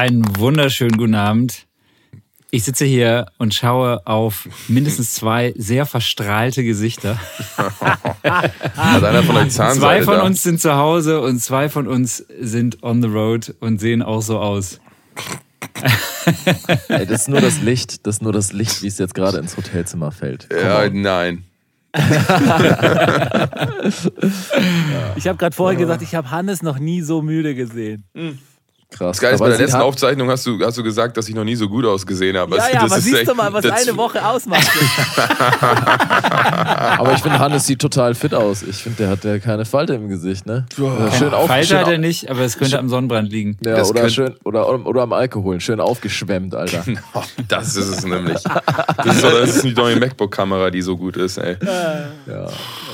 Einen wunderschönen guten Abend. Ich sitze hier und schaue auf mindestens zwei sehr verstrahlte Gesichter. Hat einer von euch Zahnseide Zwei von da? uns sind zu Hause und zwei von uns sind on the road und sehen auch so aus. Ey, das ist nur das Licht, das ist nur das Licht, wie es jetzt gerade ins Hotelzimmer fällt. Ja, nein. Ich habe gerade vorher gesagt, ich habe Hannes noch nie so müde gesehen. Krass. Das Geile ist, Aber bei der letzten hat- Aufzeichnung hast du, hast du gesagt, dass ich noch nie so gut ausgesehen habe. Ja, Also, ja, das aber ist siehst echt- du mal, was eine Woche ausmacht. Aber ich finde, Hannes sieht total fit aus. Ich finde, der hat ja keine Falte im Gesicht, ne? Äh, Schön auf, Falsch schön hat er nicht, aber es könnte am Sonnenbrand liegen. Ja, Das oder, könnte- schön, oder, oder am Alkohol. Schön aufgeschwemmt, Alter. Oh, das ist es nämlich. Das ist, das ist die neue MacBook-Kamera, die so gut ist, ey. Ja.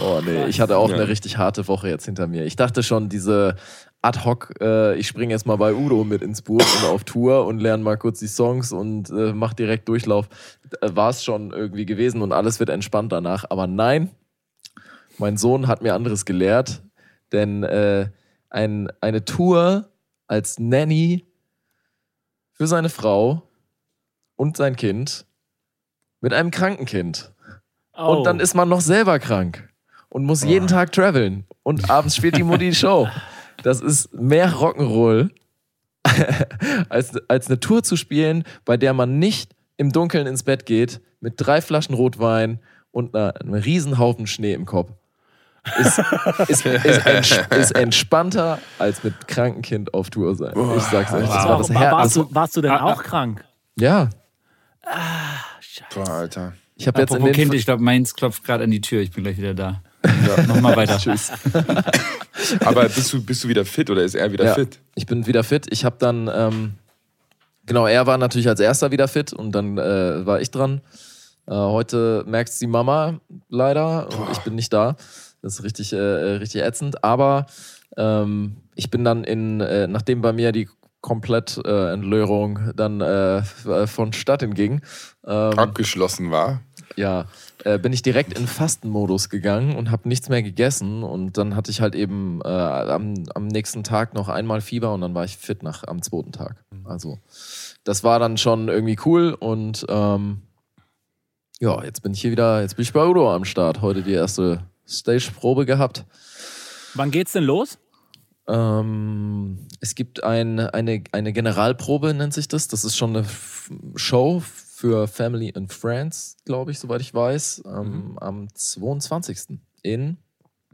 Oh nee, ich hatte auch Ja. eine richtig harte Woche jetzt hinter mir. Ich dachte schon, diese ad hoc, äh, ich springe jetzt mal bei Udo mit ins Boot und auf Tour und lerne mal kurz die Songs und äh, mach direkt Durchlauf. Äh, War es schon irgendwie gewesen und alles wird entspannt danach. Aber nein, mein Sohn hat mir anderes gelehrt, denn äh, ein, eine Tour als Nanny für seine Frau und sein Kind mit einem kranken Kind. Oh. Und dann ist man noch selber krank und muss jeden Tag traveln. Und abends spielt die Mutti die Show. Das ist mehr Rock'n'Roll, als, als eine Tour zu spielen, bei der man nicht im Dunkeln ins Bett geht, mit drei Flaschen Rotwein und einer, einem riesen Haufen Schnee im Kopf. Ist, ist, ist, ents ist entspannter als mit krankem Kind auf Tour sein. Ich sag's euch. Das war das War- Her warst, das, du, warst du denn Ah, auch krank? Ja, Boah, Alter. ich habe jetzt in den Kind, ich glaube, meins klopft gerade an die Tür. Ich bin gleich wieder da. Nochmal weiter. Tschüss. Aber bist du, bist du wieder fit oder ist er wieder Ja. fit? Ich bin wieder fit. Ich habe dann, ähm, genau, er war natürlich als erster wieder fit und dann äh, war ich dran. Äh, heute merkt die Mama leider und ich bin nicht da. Das ist richtig, äh, äh, richtig ätzend. Aber ähm, ich bin dann in, äh, nachdem bei mir die Komplettentlöhrung äh, Entlöhrung dann äh, f- vonstatten ging, ähm, Abgeschlossen war. ja, äh, bin ich direkt in Fastenmodus gegangen und habe nichts mehr gegessen. Und dann hatte ich halt eben äh, am, am nächsten Tag noch einmal Fieber und dann war ich fit nach am zweiten Tag. Also das war dann schon irgendwie cool und ähm, ja, jetzt bin ich hier wieder, jetzt bin ich bei Udo am Start. Heute die erste Stage-Probe gehabt. Wann geht's denn los? Ähm, es gibt ein, eine, eine Generalprobe, nennt sich das. Das ist schon eine F Show für Family and Friends, glaube ich, soweit ich weiß. Ähm, Am 22. in,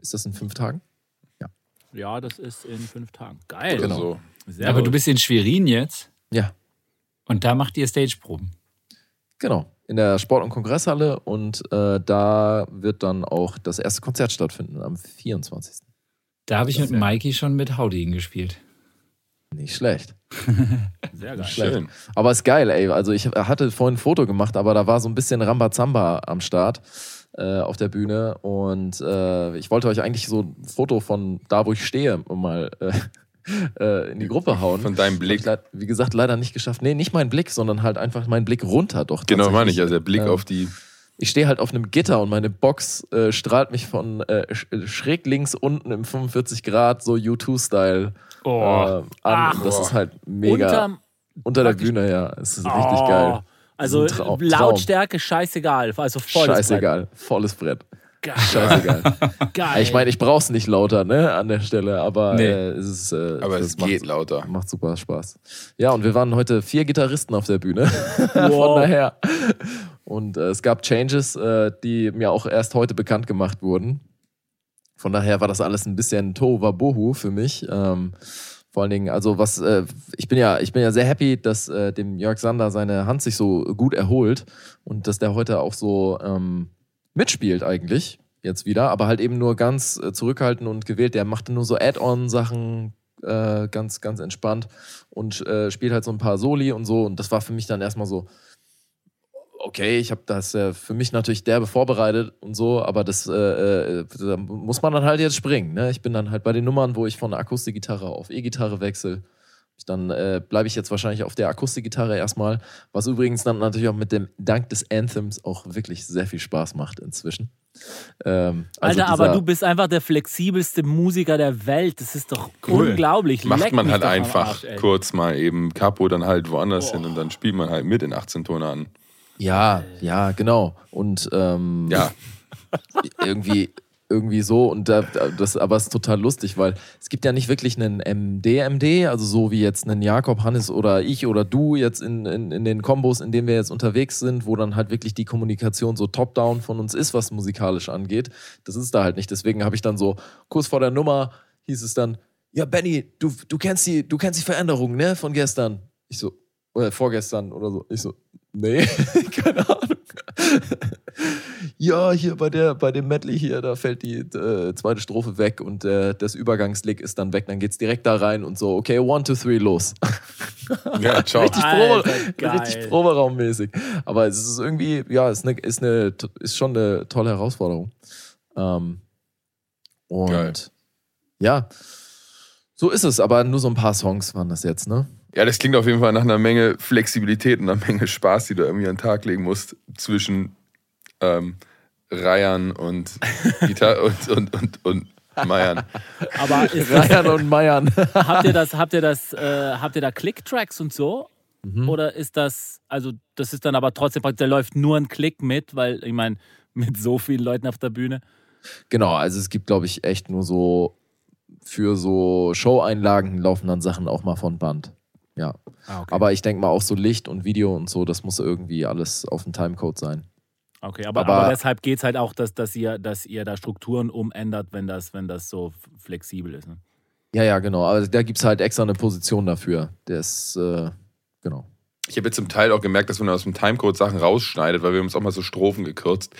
ist das in fünf Tagen? Ja, das ist in fünf Tagen. Geil. Genau. so. Sehr Aber gut. du bist in Schwerin jetzt Ja, und da macht ihr Stageproben. genau. In der Sport- und Kongresshalle und äh, da wird dann auch das erste Konzert stattfinden am 24. Da habe ich mit Mikey schon mit Howdy gespielt. Nicht schlecht. Sehr geil. Schlecht. Schön. Aber ist geil, ey. Also ich hatte vorhin ein Foto gemacht, aber da war so ein bisschen Rambazamba am Start äh, auf der Bühne. Und äh, ich wollte euch eigentlich so ein Foto von da, wo ich stehe, mal äh, äh, in die Gruppe hauen. Von deinem Blick. Ich, wie gesagt, leider nicht geschafft. Nee, nicht mein Blick, sondern halt einfach mein Blick runter doch. Genau, meine ich. Also der Blick Ähm, auf die. Ich stehe halt auf einem Gitter und meine Box äh, strahlt mich von äh, sch- schräg links unten im 45 Grad, so U2-Style Oh. äh, an. Ach. das ist halt mega. Unterm- unter der Bühne, ja. Es ist richtig Oh. geil. Also Das ist ein Trau- Lautstärke scheißegal. Also voll. Scheißegal. Volles Brett. Geil. Scheißegal. Geil. ich meine, ich brauch's nicht lauter, ne, an der Stelle, aber Nee. äh, es ist. Äh, Aber es macht, geht lauter. Macht super Spaß. Ja, und wir waren heute vier Gitarristen auf der Bühne. Von Wow. daher. Und äh, es gab Changes, äh, die mir auch erst heute bekannt gemacht wurden. Von daher war das alles ein bisschen Tohuwabohu für mich. Ähm, vor allen Dingen, also was, äh, ich bin ja, ich bin ja sehr happy, dass äh, dem Jörg Sander seine Hand sich so gut erholt und dass der heute auch so ähm, mitspielt eigentlich jetzt wieder, aber halt eben nur ganz äh, zurückhaltend und gewählt. Der machte nur so Add-on-Sachen, äh, ganz, ganz entspannt und äh, spielt halt so ein paar Soli und so. Und das war für mich dann erstmal so, okay, ich habe das äh, für mich natürlich derbe vorbereitet und so, aber das äh, äh, da muss man dann halt jetzt springen. Ne? Ich bin dann halt bei den Nummern, wo ich von Akustikgitarre auf E-Gitarre wechsle. Dann äh, bleibe ich jetzt wahrscheinlich auf der Akustikgitarre erstmal, was übrigens dann natürlich auch mit dem Dank des Anthems auch wirklich sehr viel Spaß macht inzwischen. Ähm, also Alter, aber du bist einfach der flexibelste Musiker der Welt. Das ist doch Cool. unglaublich. Macht Leck man halt einfach Arsch, kurz mal eben Capo, dann halt woanders hin und dann spielt man halt mit in 18 Tonern. Ja, ja, genau. Und ähm, Ja, irgendwie, irgendwie so. Und da, da- das, aber ist total lustig, weil es gibt ja nicht wirklich einen MD-MD, also so wie jetzt einen Jakob, Hannes oder ich oder du jetzt in, in, in den Kombos, in denen wir jetzt unterwegs sind, wo dann halt wirklich die Kommunikation so top-down von uns ist, was musikalisch angeht. Das ist da halt nicht. Deswegen habe ich dann so kurz vor der Nummer hieß es dann, ja, Benny, du, du kennst die, du kennst die Veränderung, ne, von gestern. Ich so, oder vorgestern oder so. Ich so, nee, keine Ahnung. Ja, hier bei, der, bei dem Medley hier, da fällt die äh, zweite Strophe weg und äh, das Übergangslick ist dann weg. Dann geht's direkt da rein und so, okay, one, two, three, los. ja, ciao. richtig, Alter, Probe, richtig Proberaummäßig. Aber es ist irgendwie, ja, ist, eine, ist, eine, ist schon eine tolle Herausforderung. Ähm, und Geil. ja, so ist es. Aber nur so ein paar Songs waren das jetzt, ne? Ja, das klingt auf jeden Fall nach einer Menge Flexibilität und einer Menge Spaß, die du irgendwie an den Tag legen musst zwischen ähm, Reihern und Gitarre und, und, und, und Meiern. Aber ist das, Ryan und Meiern. habt ihr das, habt ihr das, äh, habt ihr da Click-Tracks und so? Mhm. Oder ist das, also das ist dann aber trotzdem, praktisch, da läuft nur ein Klick mit, weil ich meine, mit so vielen Leuten auf der Bühne. Genau, also es gibt, glaube ich, echt nur so für so Show-Einlagen laufen dann Sachen auch mal von Band. Ja. Ah, okay. Aber ich denke mal auch so Licht und Video und so, das muss irgendwie alles auf dem Timecode sein. Okay, aber, Aber- aber, deshalb geht es halt auch, dass, dass, ihr, dass ihr da Strukturen umändert, wenn das, wenn das so flexibel ist. Ne? Ja, ja, genau. Aber da gibt es halt extra eine Position dafür. Der ist, äh, genau. Ich habe jetzt zum Teil auch gemerkt, dass man aus dem Timecode Sachen rausschneidet, weil wir haben uns auch mal so Strophen gekürzt.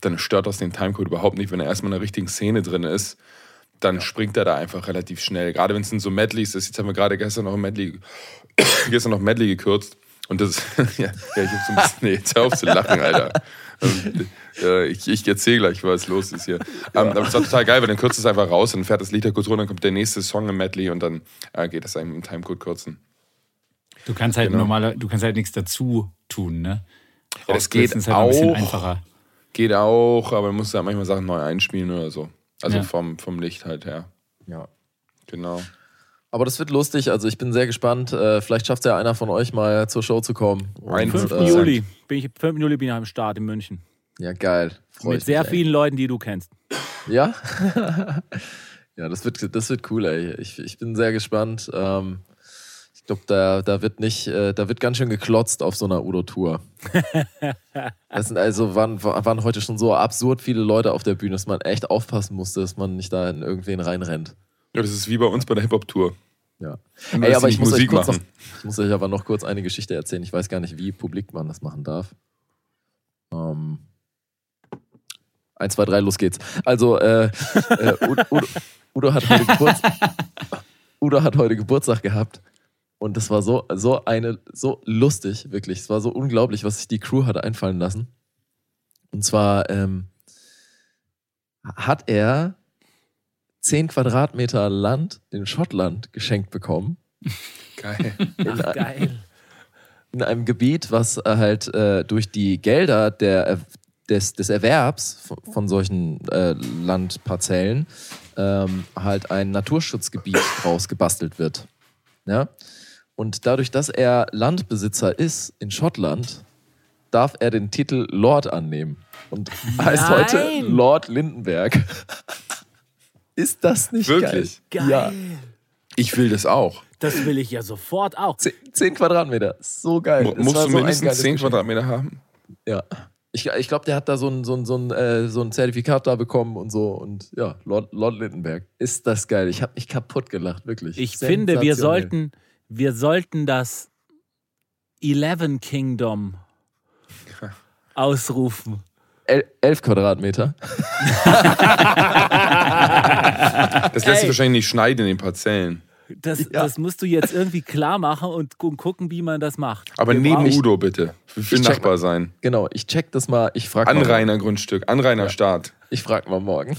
Dann stört das den Timecode überhaupt nicht, wenn er erstmal in einer richtigen Szene drin ist. Dann springt er da einfach relativ schnell. Gerade wenn es in so Medleys ist. Jetzt haben wir gerade gestern noch ein Medley, gestern noch Medley gekürzt. Und das, ja, ja, ich hab so ein bisschen, nee, jetzt hör auf zu lachen, Alter. Ähm, äh, ich ich erzähle gleich, was los ist hier. Ähm, aber es war total geil, weil dann kürzt es einfach raus, dann fährt das Lied da kurz runter, dann kommt der nächste Song im Medley und dann äh, geht das einem im Timecode kürzen. Du kannst halt Genau. normale, du kannst halt nichts dazu tun, ne? Ja, das geht ist halt noch ein bisschen auch. einfacher. Geht auch, aber man muss da manchmal Sachen neu einspielen oder so. Also Ja. vom, vom Licht halt her. Ja. Genau. Aber das wird lustig. Also ich bin sehr gespannt. Äh, vielleicht schafft ja einer von euch mal zur Show zu kommen. Ein- 5. äh, Juli. Bin ich, 5. Juli bin ich am Start in München. Ja, geil. Freu Mit sehr mich, ey. vielen Leuten, die du kennst. Ja? ja, das wird, das wird cool, ey. Ich, ich bin sehr gespannt. Ähm, ich glaube, da, da wird nicht, äh, da wird ganz schön geklotzt auf so einer Udo-Tour. Das sind also waren, waren heute schon so absurd viele Leute auf der Bühne, dass man echt aufpassen musste, dass man nicht da in irgendwen reinrennt. Ja, das ist wie bei uns bei der Hip-Hop-Tour. Ja. Ey, aber ich muss, euch Musik kurz noch, machen. ich muss euch aber noch kurz eine Geschichte erzählen. Ich weiß gar nicht, wie publik man das machen darf. Ähm, eins, zwei, drei, los geht's. Also, äh, äh, Udo, Udo, Udo, hat Udo hat heute Geburtstag gehabt. Und das war so, so eine, so lustig, wirklich. Es war so unglaublich, was sich die Crew hatte einfallen lassen. Und zwar ähm, hat er 10 Quadratmeter Land in Schottland geschenkt bekommen. Geil. In, ein- Geil. in einem Gebiet, was äh, halt äh, durch die Gelder der, des, des Erwerbs von, von solchen äh, Landparzellen ähm, halt ein Naturschutzgebiet draus gebastelt wird. Ja? Und dadurch, dass er Landbesitzer ist in Schottland, darf er den Titel Lord annehmen. Und heißt heute Nein! Lord Lindenberg. ist das nicht Wirklich? geil? Geil. Ja. Ich will das auch. Das will ich ja sofort auch. Zehn, zehn Quadratmeter. So geil. Es Musst du so mindestens geiles 10 Geschenk. Quadratmeter haben? Ja. Ich, ich glaube, der hat da so ein, so, ein, so, ein, äh, so ein Zertifikat da bekommen und so. Und ja, Lord, Lord Lindenberg. Ist das geil. Ich habe mich kaputt gelacht, wirklich. Ich finde, wir sollten, wir sollten das Eleven Kingdom ausrufen. El, elf Quadratmeter. Das lässt sich wahrscheinlich nicht schneiden in den Parzellen. Das, Ja. das musst du jetzt irgendwie klar machen und gu- gucken, wie man das macht. Aber Wir neben brauchen- Udo bitte. Für, Nachbar sein. Genau, ich check das mal. Ich frage mal, Anrainergrundstück, Anrainerstaat. ich frag mal morgen.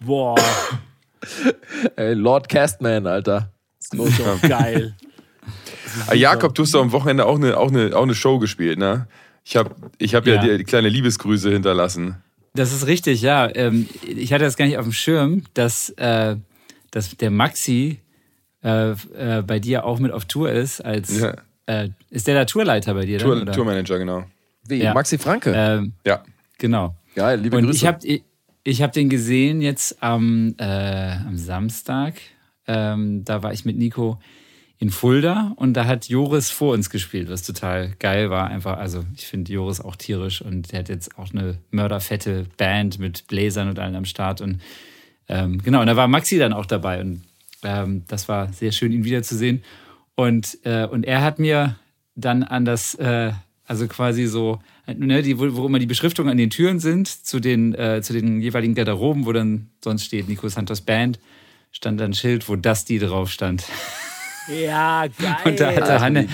Boah, Ey, Lord Castman, Alter. Was ist? Ja. geil. Ah, Jakob, du hast doch am Wochenende auch eine, auch eine, auch eine Show gespielt, ne? Ich habe ich hab ja, Ja. dir die kleine Liebesgrüße hinterlassen. Das ist richtig, ja. Ähm, ich hatte das gar nicht auf dem Schirm, dass, äh, dass der Maxi äh, äh, bei dir auch mit auf Tour ist. Als, Ja. ist der der Tourleiter bei dir? Tour, dann, oder? Tourmanager, genau. Wie, Ja. Maxi Franke. Ähm, Ja. genau. Geil, liebe Und Grüße. ich habe ich hab den gesehen jetzt am, äh, am Samstag. Ähm, da war ich mit Nico in Fulda und da hat Joris vor uns gespielt, was total geil war. Einfach, also ich finde Joris auch tierisch und der hat jetzt auch eine mörderfette Band mit Bläsern und allen am Start. Und ähm, genau, und da war Maxi dann auch dabei und ähm, das war sehr schön, ihn wiederzusehen. Und, äh, und er hat mir dann an das, äh, also quasi so, ne, die, wo, wo immer die Beschriftungen an den Türen sind, zu den, äh, zu den jeweiligen Garderoben, wo dann sonst steht Nico Santos Band, stand dann ein Schild, wo das die drauf stand. Ja, geil. Und da hatte, Hanne,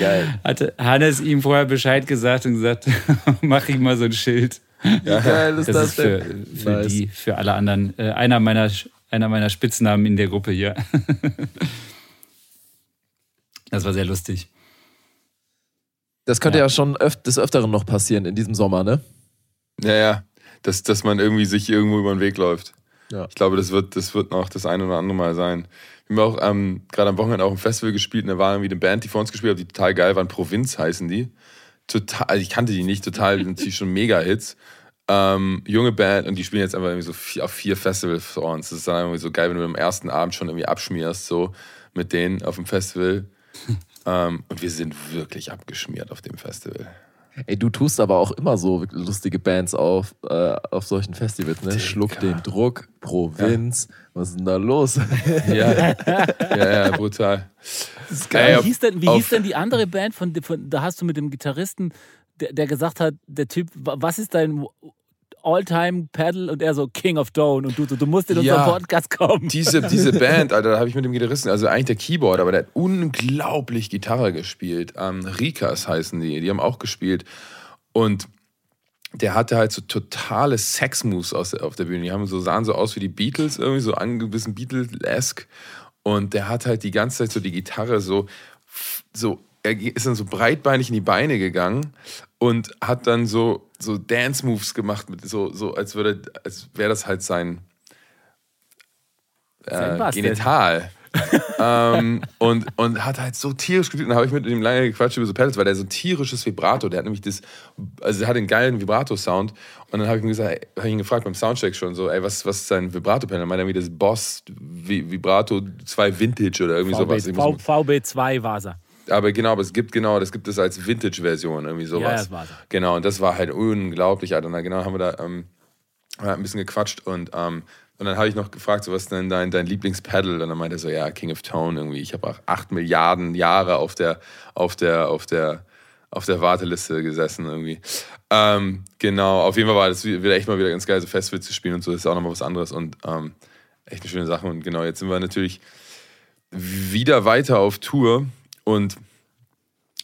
hatte Hannes ihm vorher Bescheid gesagt und gesagt, mach ich mal so ein Schild. Wie geil ist Das, das, ist für, denn? für Nice. die, für alle anderen, äh, einer meiner, einer meiner Spitznamen in der Gruppe hier. Das war sehr lustig. Das könnte Ja. ja, schon öf des Öfteren noch passieren in diesem Sommer, ne? Ja, ja. Dass, dass man irgendwie sich irgendwo über den Weg läuft. Ja. Ich glaube, das wird, das wird noch das eine oder andere Mal sein. Wir haben auch ähm, gerade am Wochenende auch ein Festival gespielt und da war irgendwie eine Band, die vor uns gespielt hat, die total geil waren. Provinz heißen die. Total, also ich kannte die nicht, total, natürlich schon Mega-Hits. Ähm, junge Band und die spielen jetzt einfach irgendwie so vier, auf vier Festivals vor uns. Das ist dann irgendwie so geil, wenn du am ersten Abend schon irgendwie abschmierst, so mit denen auf dem Festival. ähm, und wir sind wirklich abgeschmiert auf dem Festival. Ey, du tust aber auch immer so lustige Bands auf, äh, auf solchen Festivals, ne? Schluck den Druck, Provinz. Was ist denn da los? Ja, ja, ja, brutal. Wie, auf- hieß denn, wie hieß denn die andere Band, von, von da hast du mit dem Gitarristen, der, der gesagt hat, der Typ, wa- was ist dein All-Time-Pedal? Und er so, King of Tone. Und du, so, du musst in Ja. unseren Podcast kommen. Diese, diese Band, Alter, da habe ich mit dem Gitarristen, also eigentlich der Keyboard, aber der hat unglaublich Gitarre gespielt. Ähm, Rikas heißen die, die haben auch gespielt. Und der hatte halt so totale Sex-Moves auf der Bühne. Die haben so, sahen so aus wie die Beatles, irgendwie so bisschen Beatles-esque. Und der hat halt die ganze Zeit so die Gitarre so, so, er ist dann so breitbeinig in die Beine gegangen und hat dann so, so Dance-Moves gemacht, mit so, so als würde, als wäre das halt sein, Sein äh, denn? Genital. ähm, und, und hat halt so tierisch gespielt. Und dann habe ich mit ihm lange gequatscht über so Pedals, weil der so ein tierisches Vibrato, der hat nämlich das, also der hat einen geilen Vibrato-Sound. Und dann habe ich ihn gesagt, habe ich ihn gefragt beim Soundcheck schon so, ey, was, was ist sein Vibrato-Pedal? Dann meinte er mir das Boss Vi- Vibrato 2 Vintage oder irgendwie sowas. VB, v, VB2 war er. Aber genau, aber es gibt genau, das gibt es als Vintage-Version, irgendwie sowas. Ja, das war's. Genau, und das war halt unglaublich, Alter. Und dann genau haben wir da ähm, ein bisschen gequatscht und, ähm, und dann habe ich noch gefragt, so, was ist denn dein, dein Lieblingspedal? Und dann meinte er so, ja, King of Tone irgendwie. Ich habe auch acht Milliarden Jahre auf der, auf der, auf der, auf der Warteliste gesessen irgendwie. Ähm, genau, auf jeden Fall war das wieder echt mal wieder ganz geil, so Festival zu spielen und so. Das ist auch nochmal was anderes und ähm, echt eine schöne Sache. Und genau, jetzt sind wir natürlich wieder weiter auf Tour und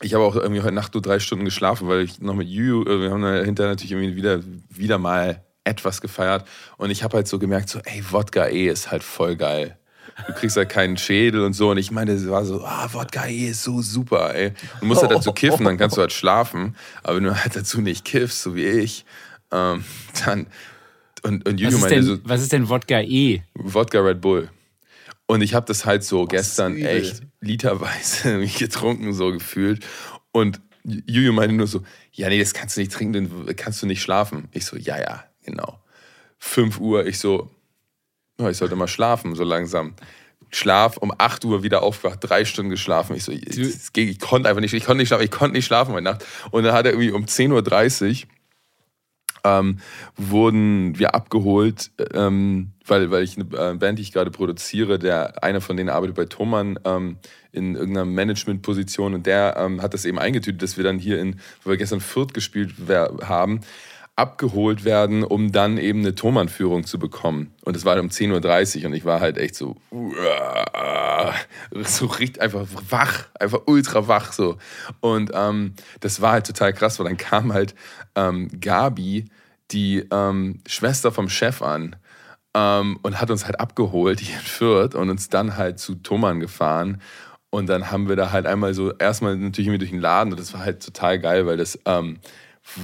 ich habe auch irgendwie heute Nacht nur drei Stunden geschlafen, weil ich noch mit Juju, äh, wir haben hinterher natürlich irgendwie wieder, wieder mal etwas gefeiert und ich habe halt so gemerkt, so, ey, Wodka E ist halt voll geil. Du kriegst halt keinen Schädel und so. Und ich meine, es war so, ah, Wodka E ist so super, ey. Du musst halt dazu kiffen, dann kannst du halt schlafen. Aber wenn du halt dazu nicht kiffst, so wie ich, ähm, dann. Und, und Was Juju ist, meinte denn, so, was ist denn Wodka E? Wodka Red Bull. Und ich habe das halt so gestern übel. echt literweise getrunken, so gefühlt. Und Juju meinte nur so, ja, nee, das kannst du nicht trinken, dann kannst du nicht schlafen. Ich so, ja, ja, genau. 5 Uhr, ich so, ja, ich sollte mal schlafen, so langsam. Schlaf, um 8 Uhr wieder aufgewacht, drei Stunden geschlafen. Ich so, ich, ich konnte einfach nicht, ich konnte nicht schlafen, ich konnte nicht schlafen heute Nacht. Und dann hat er irgendwie um 10.30 Uhr ähm, wurden wir abgeholt, ähm, weil, weil ich eine äh, Band, die ich gerade produziere, der einer von denen arbeitet bei Thomann ähm, in irgendeiner Managementposition und der ähm, hat das eben eingetütet, dass wir dann hier in, wo wir gestern Fürth gespielt haben, abgeholt werden, um dann eben eine Thomann-Führung zu bekommen. Und es war um 10.30 Uhr und ich war halt echt so, so richtig einfach wach, einfach ultra wach so. Und ähm, das war halt total krass, weil dann kam halt ähm, Gabi, die ähm, Schwester vom Chef an ähm, und hat uns halt abgeholt hier in Fürth und uns dann halt zu Thomann gefahren. Und dann haben wir da halt einmal so, erstmal natürlich irgendwie durch den Laden und das war halt total geil, weil das, ähm,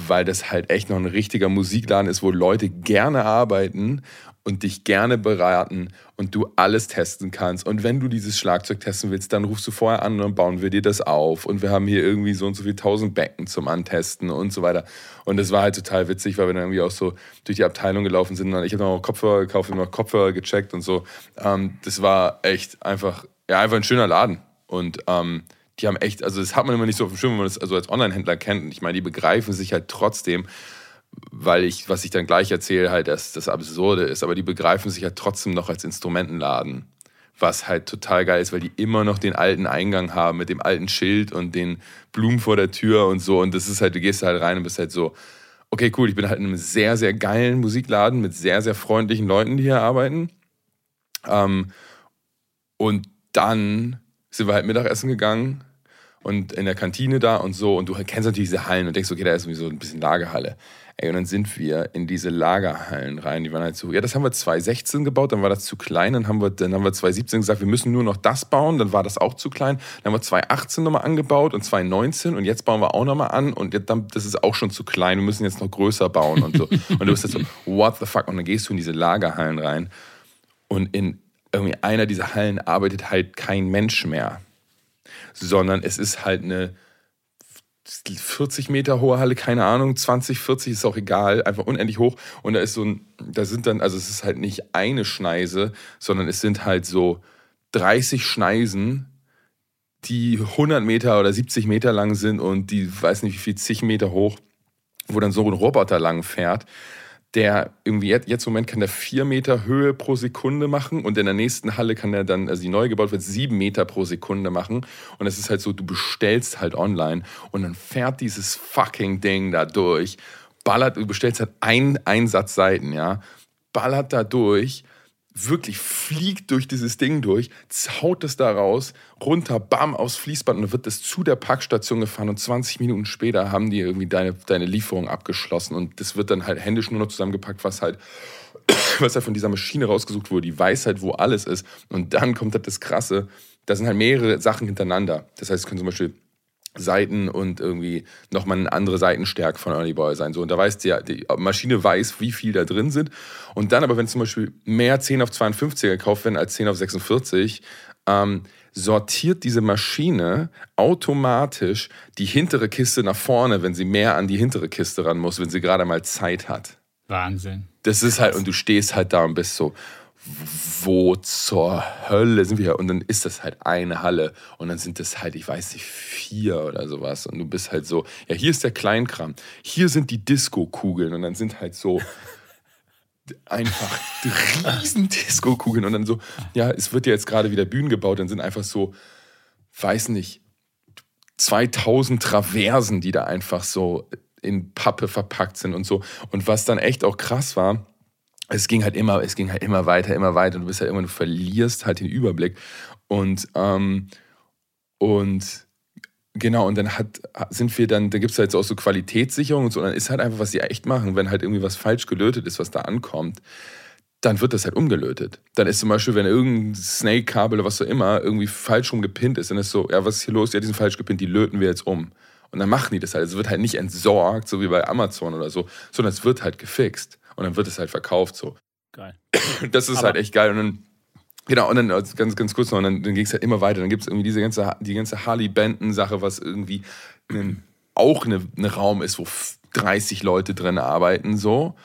weil das halt echt noch ein richtiger Musikladen ist, wo Leute gerne arbeiten und dich gerne beraten und du alles testen kannst. Und wenn du dieses Schlagzeug testen willst, dann rufst du vorher an und dann bauen wir dir das auf. Und wir haben hier irgendwie so und so viel tausend Becken zum Antesten und so weiter. Und das war halt total witzig, weil wir dann irgendwie auch so durch die Abteilung gelaufen sind. Und ich habe noch Kopfhörer gekauft, noch Kopfhörer gecheckt und so. Ähm, das war echt einfach, ja, einfach ein schöner Laden. Und ähm, die haben echt, also das hat man immer nicht so auf dem Schirm, wenn man das also als Online-Händler kennt. Und ich meine, die begreifen sich halt trotzdem weil ich, was ich dann gleich erzähle, halt das, das Absurde ist, aber die begreifen sich ja trotzdem noch als Instrumentenladen. Was halt total geil ist, weil die immer noch den alten Eingang haben mit dem alten Schild und den Blumen vor der Tür und so. Und das ist halt, du gehst halt rein und bist halt so, okay, cool, ich bin halt in einem sehr, sehr geilen Musikladen mit sehr, sehr freundlichen Leuten, die hier arbeiten. Ähm, und dann sind wir halt Mittagessen gegangen und in der Kantine da und so. Und du kennst natürlich diese Hallen und denkst, okay, da ist irgendwie so ein bisschen Lagerhalle. Ey, und dann sind wir in diese Lagerhallen rein. Die waren halt so, ja, das haben wir 2016 gebaut, dann war das zu klein. Dann haben wir, dann haben wir 2017 gesagt, wir müssen nur noch das bauen, dann war das auch zu klein. Dann haben wir 2018 nochmal angebaut und 2019 und jetzt bauen wir auch nochmal an und jetzt, dann, das ist auch schon zu klein. Wir müssen jetzt noch größer bauen und so. und du bist jetzt so, what the fuck? Und dann gehst du in diese Lagerhallen rein und in irgendwie einer dieser Hallen arbeitet halt kein Mensch mehr, sondern es ist halt eine 40 Meter hohe Halle, keine Ahnung, 20, 40 ist auch egal, einfach unendlich hoch. Und da ist so ein, da sind dann, also es ist halt nicht eine Schneise, sondern es sind halt so 30 Schneisen, die 100 Meter oder 70 Meter lang sind und die, weiß nicht wie viel, zig Meter hoch, wo dann so ein Roboter lang fährt der irgendwie jetzt, im Moment kann der vier Meter Höhe pro Sekunde machen und in der nächsten Halle kann er dann, also die neu gebaut wird, sieben Meter pro Sekunde machen. Und es ist halt so, du bestellst halt online und dann fährt dieses fucking Ding da durch, ballert, du bestellst halt ein Einsatz Seiten, ja, ballert da durch wirklich fliegt durch dieses Ding durch, haut es da raus, runter, bam, aufs Fließband und dann wird es zu der Packstation gefahren und 20 Minuten später haben die irgendwie deine, deine Lieferung abgeschlossen und das wird dann halt händisch nur noch zusammengepackt, was halt, was halt von dieser Maschine rausgesucht wurde, die weiß halt, wo alles ist und dann kommt halt das Krasse, da sind halt mehrere Sachen hintereinander. Das heißt, es können zum Beispiel Seiten und irgendwie nochmal eine andere Seitenstärke von Early Boy sein. So, und da weiß die, die Maschine weiß, wie viel da drin sind. Und dann aber, wenn zum Beispiel mehr 10 auf 52er gekauft werden als 10 auf 46, ähm, sortiert diese Maschine automatisch die hintere Kiste nach vorne, wenn sie mehr an die hintere Kiste ran muss, wenn sie gerade mal Zeit hat. Wahnsinn. Das ist halt, und du stehst halt da und bist so, wo zur Hölle sind wir hier? Und dann ist das halt eine Halle und dann sind das halt, ich weiß nicht, vier oder sowas. Und du bist halt so, ja, hier ist der Kleinkram, hier sind die Disco-Kugeln und dann sind halt so einfach riesen Disco-Kugeln und dann so, ja, es wird ja jetzt gerade wieder Bühnen gebaut, dann sind einfach so, weiß nicht, 2000 Traversen, die da einfach so in Pappe verpackt sind und so. Und was dann echt auch krass war, es ging halt immer, es ging halt immer weiter, immer weiter und du bist halt immer, du verlierst halt den Überblick. Und, ähm, und genau, und dann hat, sind wir dann, da gibt es halt auch so Qualitätssicherung und so, und dann ist halt einfach, was sie echt machen, wenn halt irgendwie was falsch gelötet ist, was da ankommt, dann wird das halt umgelötet. Dann ist zum Beispiel, wenn irgendein Snake-Kabel oder was auch immer irgendwie falsch rum gepinnt ist, dann ist so, ja, was ist hier los? Ja, die sind falsch gepinnt, die löten wir jetzt um. Und dann machen die das halt. Es wird halt nicht entsorgt, so wie bei Amazon oder so, sondern es wird halt gefixt. Und dann wird es halt verkauft so. Geil. Das ist Aber- halt echt geil. Und dann, genau, und dann äh, ganz, ganz kurz noch, und dann, dann ging es halt immer weiter. Dann gibt es irgendwie diese ganze, die ganze Harley-Benton-Sache, was irgendwie ein, auch eine, ein Raum ist, wo f- 30 Leute drin arbeiten, so.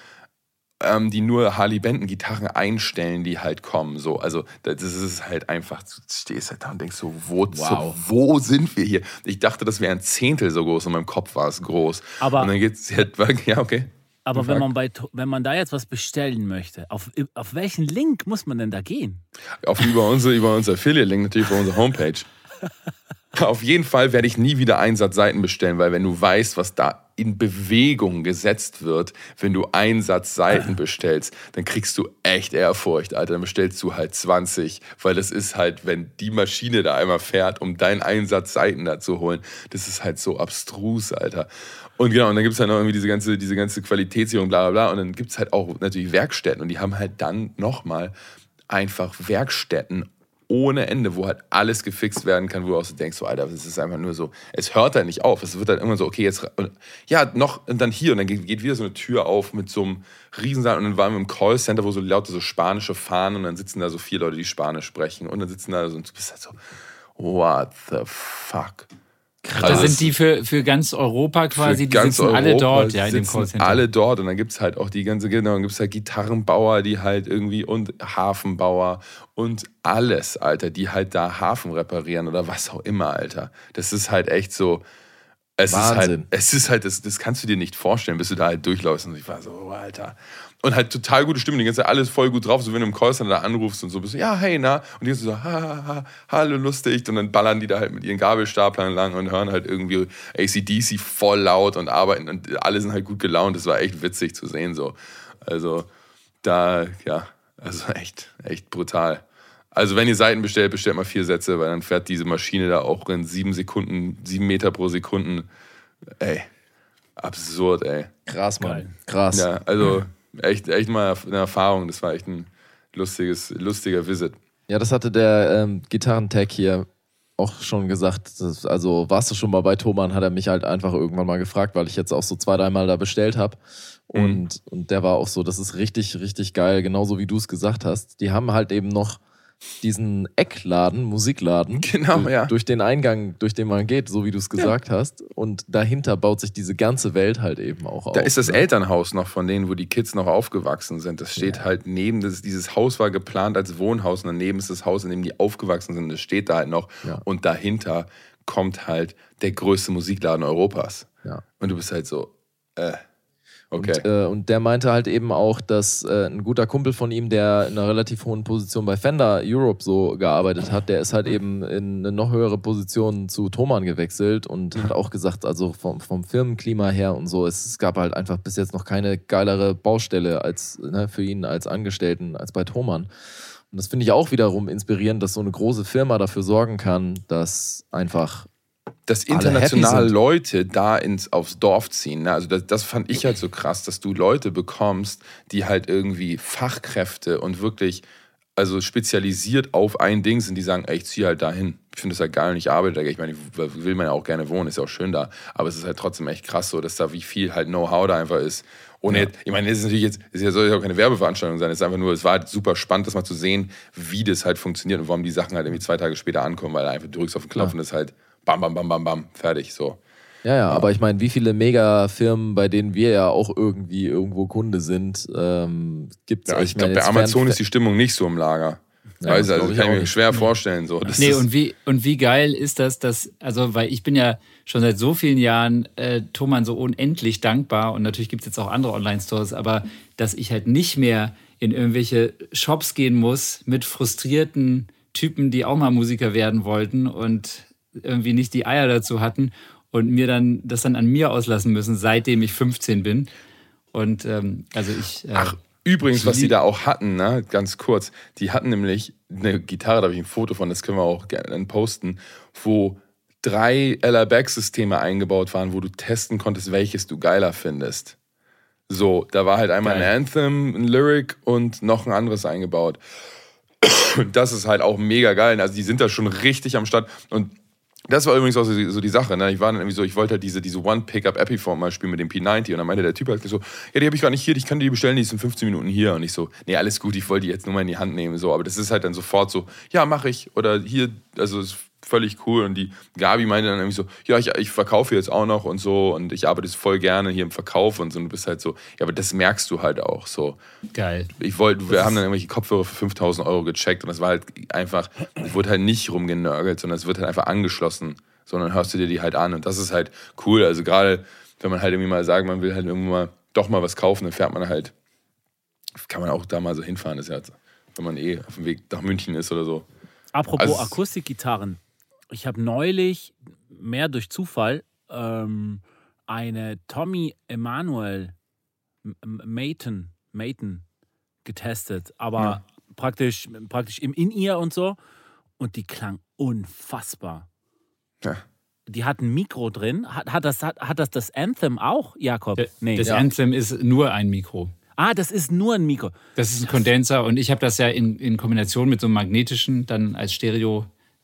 Ähm, die nur Harley Benton Gitarren einstellen, die halt kommen. So, also das ist halt einfach, du stehst halt da und denkst so, wo, Wow. zum, wo sind wir hier? Ich dachte, das wäre ein Zehntel so groß, in meinem Kopf war es groß. Aber- und dann geht's halt, ja okay. Aber wenn man, bei, wenn man da jetzt was bestellen möchte, auf, auf welchen Link muss man denn da gehen? Auf über unsere, über unser Affiliate-Link, natürlich über unsere Homepage. Auf jeden Fall werde ich nie wieder Einsatzseiten bestellen, weil wenn du weißt, was da in Bewegung gesetzt wird, wenn du Einsatzseiten bestellst, dann kriegst du echt Ehrfurcht, Alter. Dann bestellst du halt 20, weil das ist halt, wenn die Maschine da einmal fährt, um deinen Einsatzseiten da zu holen, das ist halt so abstrus, Alter. Und genau, und dann gibt es halt noch irgendwie diese ganze, diese ganze Qualitätssicherung, bla bla bla. Und dann gibt es halt auch natürlich Werkstätten und die haben halt dann nochmal einfach Werkstätten ohne Ende, wo halt alles gefixt werden kann, wo du auch so denkst, so, Alter, das ist einfach nur so, es hört halt nicht auf. Es wird halt immer so, okay, jetzt, ja, noch, und dann hier, und dann geht, geht wieder so eine Tür auf mit so einem Riesensaal, und dann waren wir im Callcenter, wo so lauter so spanische Fahnen, und dann sitzen da so vier Leute, die Spanisch sprechen, und dann sitzen da so, und du bist halt so, what the fuck? Da Also sind die für, für ganz Europa quasi, die sitzen alle Europa dort, ja, in dem sitzen Callcenter. Alle dort und dann gibt es halt auch die ganze, genau, dann gibt es halt Gitarrenbauer, die halt irgendwie und Hafenbauer und alles, Alter, die halt da Hafen reparieren oder was auch immer, Alter. Das ist halt echt so. Es ist halt, Wahnsinn. es ist halt, das, das kannst du dir nicht vorstellen, bis du da halt durchläufst. Und ich war so, oh, Alter. Und halt total gute Stimme, die ganze Zeit alles voll gut drauf. So, wenn du im Callcenter da anrufst und so bist du, ja, hey, na. Und die sind so, ha, ha, ha, hallo, lustig. Und dann ballern die da halt mit ihren Gabelstaplern lang und hören halt irgendwie ACDC voll laut und arbeiten. Und alle sind halt gut gelaunt. Das war echt witzig zu sehen, so. Also, da, ja, also echt, echt brutal. Also, wenn ihr Seiten bestellt, bestellt mal vier Sätze, weil dann fährt diese Maschine da auch in sieben Sekunden, sieben Meter pro Sekunde. Ey, absurd, ey. Krass, Mann. Geil. Krass. Ja, also echt, echt mal eine Erfahrung. Das war echt ein lustiges, lustiger Visit. Ja, das hatte der ähm, Gitarrentech hier auch schon gesagt. Das, also warst du schon mal bei Thomann, hat er mich halt einfach irgendwann mal gefragt, weil ich jetzt auch so zwei, dreimal da bestellt habe. Und, und der war auch so, das ist richtig, richtig geil, genauso wie du es gesagt hast. Die haben halt eben noch diesen Eckladen, Musikladen, Genau, durch, ja. durch den Eingang, durch den man geht, so wie du es gesagt hast. Und dahinter baut sich diese ganze Welt halt eben auch auf. Da ist das ne? Elternhaus noch von denen, wo die Kids noch aufgewachsen sind. Das steht halt neben, das, dieses Haus war geplant als Wohnhaus und daneben ist das Haus, in dem die aufgewachsen sind. Das steht da halt noch. Ja. Und dahinter kommt halt der größte Musikladen Europas. Ja. Und du bist halt so, äh, okay. Und, äh, und der meinte halt eben auch, dass äh, ein guter Kumpel von ihm, der in einer relativ hohen Position bei Fender Europe so gearbeitet hat, der ist halt eben in eine noch höhere Position zu Thomann gewechselt und hat auch gesagt, also vom, vom Firmenklima her und so, es, es gab halt einfach bis jetzt noch keine geilere Baustelle als ne, für ihn als Angestellten als bei Thomann. Und das finde ich auch wiederum inspirierend, dass so eine große Firma dafür sorgen kann, dass einfach dass international. Leute da ins, aufs Dorf ziehen. Ne? Also das, das fand ich halt so krass, dass du Leute bekommst, die halt irgendwie Fachkräfte und wirklich also spezialisiert auf ein Ding sind, die sagen, ey, ich ziehe halt dahin. Ich finde das halt geil und ich arbeite da. Ich meine, ich will man ja auch gerne wohnen, ist ja auch schön da. Aber es ist halt trotzdem echt krass so, dass da wie viel halt Know-how da einfach ist. Ohne jetzt, ich meine, das ist natürlich jetzt, es soll ja auch keine Werbeveranstaltung sein, es ist einfach nur, es war halt super spannend, das mal zu sehen, wie das halt funktioniert und warum die Sachen halt irgendwie zwei Tage später ankommen, weil einfach du drückst auf den Knopf und es ist halt bam, bam, bam, bam, bam, fertig, so. Ja, ja, aber ich meine, wie viele Megafirmen, bei denen wir ja auch irgendwie irgendwo Kunde sind, ähm, gibt es. Ja, ich glaube, bei Amazon ist die Stimmung nicht so im Lager. Ja, weißt, also ich kann ich mir schwer vorstellen. So. Das Nee, und wie, und wie geil ist das, dass, also, weil ich bin ja schon seit so vielen Jahren äh, Thomann so unendlich dankbar und natürlich gibt es jetzt auch andere Online-Stores, aber dass ich halt nicht mehr in irgendwelche Shops gehen muss mit frustrierten Typen, die auch mal Musiker werden wollten und irgendwie nicht die Eier dazu hatten und mir dann das dann an mir auslassen müssen, seitdem ich 15 bin. Und ähm, also ich. Äh, Ach, übrigens, was die da auch hatten, ne, ganz kurz, die hatten nämlich eine Gitarre, da habe ich ein Foto von, das können wir auch gerne posten, wo drei LR-Back-Systeme eingebaut waren, wo du testen konntest, welches du geiler findest. So, da war halt einmal Geil. ein Anthem, ein Lyric und noch ein anderes eingebaut. Und das ist halt auch mega geil. Also die sind da schon richtig am Start. Und das war übrigens auch so die, so die Sache. Ne? Ich war dann irgendwie so, ich wollte halt diese, diese One-Pickup-Epiphone mal spielen mit dem P90 und dann meinte der Typ halt so, ja, die habe ich gar nicht hier, ich kann die bestellen, die ist in 15 Minuten hier. Und ich so, nee, alles gut, ich wollte die jetzt nur mal in die Hand nehmen. So, aber das ist halt dann sofort so, ja, mache ich. Oder hier, also ist völlig cool. Und die Gabi meinte dann irgendwie so, ja, ich, ich verkaufe jetzt auch noch und so und ich arbeite voll gerne hier im Verkauf und so. Und du bist halt so, ja, aber das merkst du halt auch so geil. ich wollte, wir haben dann irgendwelche Kopfhörer für 5000 Euro gecheckt und das war halt einfach, es wurde halt nicht rumgenörgelt, sondern es wird halt einfach angeschlossen, sondern hörst du dir die halt an und das ist halt cool. Also gerade, wenn man halt irgendwie mal sagt, man will halt irgendwo mal doch mal was kaufen, dann fährt man halt, kann man auch da mal so hinfahren, das ist ja, wenn man eh auf dem Weg nach München ist oder so. Apropos Also- Akustikgitarren. Ich habe neulich, mehr durch Zufall, ähm, eine Tommy Emanuel M- M- Maton, Maton getestet. Aber praktisch, praktisch im In-Ear und so. Und die klang unfassbar. Ja. Die hat ein Mikro drin. Hat, hat, das, hat, hat das das Anthem auch, Jakob? Das nee. das Ja. Anthem ist nur ein Mikro. Ah, das ist nur ein Mikro. Das ist ein Kondenser und ich habe das ja in, in Kombination mit so einem magnetischen dann als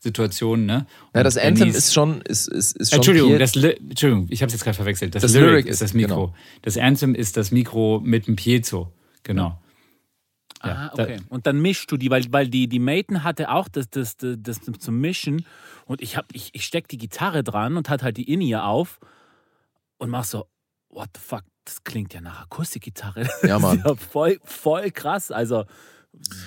Stereo-Situation. Ne? Ja, das Anthem ist schon, ist, ist, ist schon Entschuldigung, das Entschuldigung, ich habe es jetzt gerade verwechselt. Das, Das Lyric, Lyric ist ist- das Mikro. genau. Das Anthem ist das Mikro mit dem Piezo. Genau. Ja, Ah, okay. Und dann mischst du die, weil, weil die, die Maiden hatte auch das, das, das, das zum Mischen. Und ich, hab, ich, ich steck die Gitarre dran und hat halt die In-Ear auf und mach so, what the fuck, das klingt ja nach Akustikgitarre. Ja, Mann. Ja voll, voll krass. Also,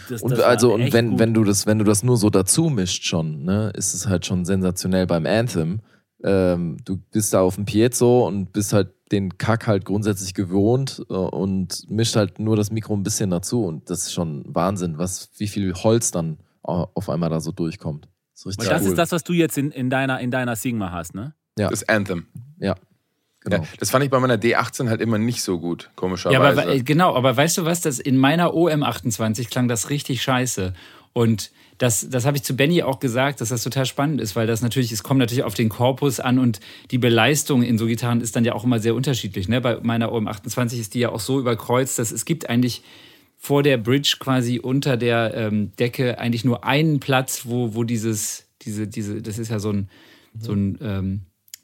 das, Und das also und wenn, gut. wenn du das, wenn du das nur so dazu mischt schon, ne, ist es halt schon sensationell beim Anthem. Ähm, du bist da auf dem Piezo und bist halt den Kack halt grundsätzlich gewohnt äh, und mischt halt nur das Mikro ein bisschen dazu und das ist schon Wahnsinn, was wie viel Holz dann au- auf einmal da so durchkommt. Das ist richtig das cool. ist das, was du jetzt in, in, deiner, in deiner Sigma hast, ne? Ja. Das Anthem. ja, genau. Ja, das fand ich bei meiner D18 halt immer nicht so gut, Ja, komischerweise. aber äh, genau, aber weißt du was, das in meiner OM28 klang das richtig scheiße. Und das, das habe ich zu Benny auch gesagt, dass das total spannend ist, weil das natürlich, es kommt natürlich auf den Korpus an und die Beleistung in so Gitarren ist dann ja auch immer sehr unterschiedlich. Ne? Bei meiner OM28 ist die ja auch so überkreuzt, dass es gibt eigentlich vor der Bridge quasi unter der ähm, Decke eigentlich nur einen Platz, wo, wo dieses, diese, diese, das ist ja so ein, so ein ähm,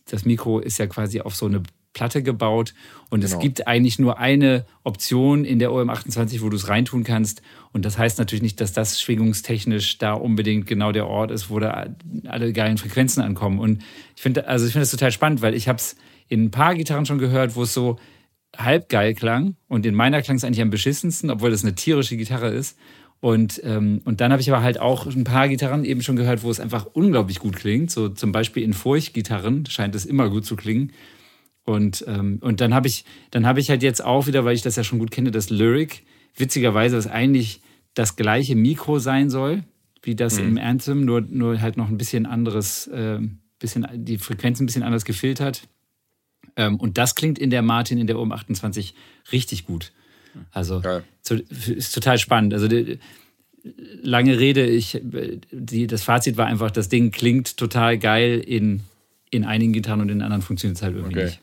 das Mikro ist ja quasi auf so eine Platte gebaut und es Genau. gibt eigentlich nur eine Option in der OM28, wo du es reintun kannst. Und das heißt natürlich nicht, dass das schwingungstechnisch da unbedingt genau der Ort ist, wo da alle geilen Frequenzen ankommen. Und ich finde, also ich finde das total spannend, weil ich habe es in ein paar Gitarren schon gehört, wo es so halb geil klang und in meiner klang es eigentlich am beschissensten, obwohl das eine tierische Gitarre ist. Und, ähm, und dann habe ich aber halt auch ein paar Gitarren eben schon gehört, wo es einfach unglaublich gut klingt. So zum Beispiel in Furchtgitarren scheint es immer gut zu klingen. Und, ähm, und dann habe ich, dann habe ich halt jetzt auch wieder, weil ich das ja schon gut kenne, das Lyric, witzigerweise, was eigentlich das gleiche Mikro sein soll, wie das im Anthem, nur, nur halt noch ein bisschen anderes, äh, bisschen, die Frequenz ein bisschen anders gefiltert. Ähm, und das klingt in der Martin, in der OM28 richtig gut. Also zu, ist total spannend. Also die, lange Rede, ich, die, das Fazit war einfach, das Ding klingt total geil in, in einigen Gitarren und in anderen funktioniert es halt irgendwie Okay. nicht.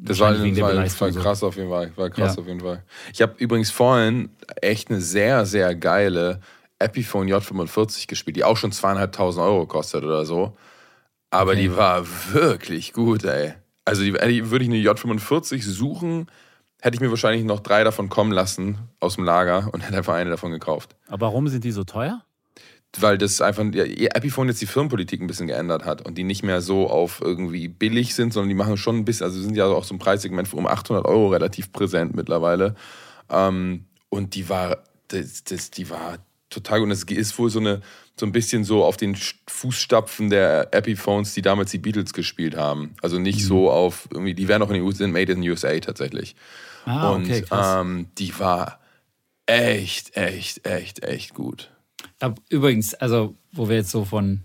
Das war, das war, Beleistung war krass auf jeden Fall. War krass Ja. auf jeden Fall. Ich habe übrigens vorhin echt eine sehr, sehr geile Epiphone J45 gespielt, die auch schon zweieinhalbtausend Euro kostet oder so. Aber Okay. die war wirklich gut, ey. Also die, die, würde ich eine J45 suchen, hätte ich mir wahrscheinlich noch drei davon kommen lassen aus dem Lager und hätte einfach eine davon gekauft. Aber warum sind die so teuer? Weil das einfach, ja, Epiphone jetzt die Firmenpolitik ein bisschen geändert hat und die nicht mehr so auf irgendwie billig sind, sondern die machen schon ein bisschen, also sind ja auch so ein Preissegment um 800 Euro relativ präsent mittlerweile. Ähm, und die war, das, das, die war total gut. Und es ist wohl so eine, so ein bisschen so auf den Fußstapfen der Epiphones, die damals die Beatles gespielt haben. Also nicht so auf irgendwie, die wären auch in den USA, sind made in the USA tatsächlich. Ah, und okay, krass. ähm, die war echt, echt, echt, echt gut. Übrigens, also, wo wir jetzt so von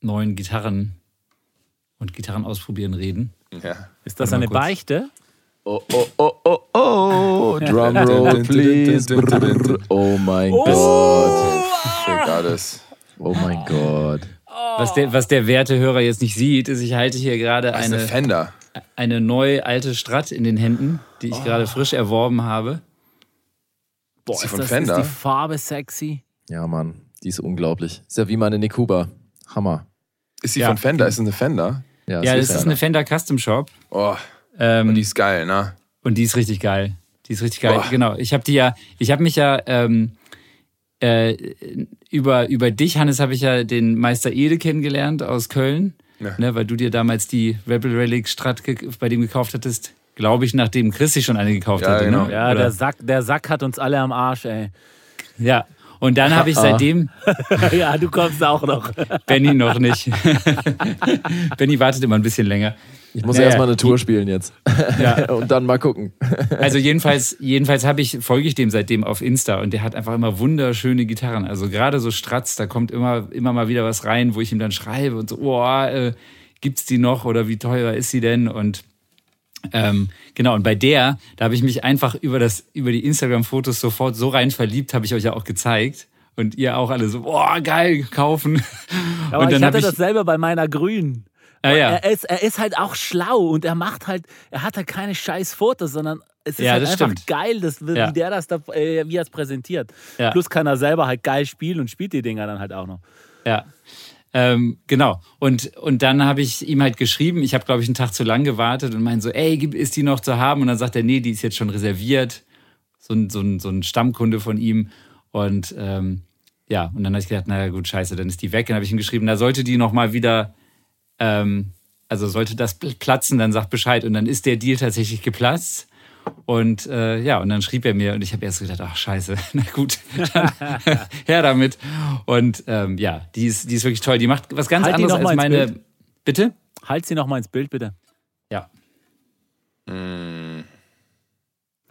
neuen Gitarren und Gitarren ausprobieren reden. Ja. Ist das eine kurz. Beichte? Oh, oh, oh, oh, oh. Drumroll, please. Brrr. Oh mein Gott. Fick alles. Oh mein Gott. Was, der, was der werte Hörer jetzt nicht sieht, ist, ich halte hier gerade eine eine, Fender. Eine neue alte Strat in den Händen, die Oh. ich gerade frisch erworben habe. Boah, Ist die ist, von das, Fender? ist die Farbe sexy? Ja, Mann, die ist unglaublich. Ist ja wie meine Nikuba. Hammer. Ist sie Ja. von Fender? Ist es eine Fender? Ja, das ist eine Fender Custom Shop. Oh, Ähm, und die ist geil, ne? Und die ist richtig geil. Die ist richtig geil. Boah. Genau. Ich habe die ja, ich habe mich ja ähm, äh, über, über dich, Hannes, habe ich ja den Meister Ede kennengelernt aus Köln, Ja. ne, weil du dir damals die Rebel Relic Strat bei dem gekauft hattest. Glaube ich, nachdem Chris sich schon eine gekauft Ja, hatte. genau. Ne? Ja, Oder- der Sack, der Sack hat uns alle am Arsch, ey. ja. Und dann habe ich seitdem ja, du kommst auch noch. Benny noch nicht. Benny wartet immer ein bisschen länger. Ich muss Ja, erst ja. mal eine Tour spielen jetzt. Ja. Und dann mal gucken. Also jedenfalls, jedenfalls habe ich, folge ich dem seitdem auf Insta und der hat einfach immer wunderschöne Gitarren. Also gerade so Stratz, da kommt immer, immer mal wieder was rein, wo ich ihm dann schreibe und so, oh, äh, gibt's die noch oder wie teuer ist sie denn? Und ähm, genau, und bei der, da habe ich mich einfach über das, über die Instagram-Fotos sofort so rein verliebt, habe ich euch ja auch gezeigt. Und ihr auch alle so, boah, geil, kaufen. Aber und ich dann hatte habe ich, das selber bei meiner grünen. Ah, ja. Er, ist, er ist halt auch schlau und er macht halt, er hat halt keine scheiß Fotos, sondern es ist Ja, halt einfach stimmt. geil, das, wie Ja. der das da, äh, wie er es präsentiert. Ja. Plus kann er selber halt geil spielen und spielt die Dinger dann halt auch noch. Ja. Ähm, genau. Und, und dann habe ich ihm halt geschrieben, ich habe, glaube ich, einen Tag zu lang gewartet und meinte so, ey, ist die noch zu haben? Und dann sagt er, nee, die ist jetzt schon reserviert. So ein, so ein, so ein Stammkunde von ihm. Und ähm, ja, und dann habe ich gedacht, naja, gut, scheiße, dann ist die weg. Dann habe ich ihm geschrieben, da sollte die nochmal wieder, ähm, also sollte das pl- platzen, dann sag Bescheid. Und dann ist der Deal tatsächlich geplatzt. Und äh, ja, und dann schrieb er mir und ich habe erst gedacht, ach scheiße, na gut, dann her damit. Und ähm, ja, die ist, die ist wirklich toll. Die macht was ganz Halt anderes als meine. Bild. Bitte? Halt sie noch mal ins Bild, bitte. Ja.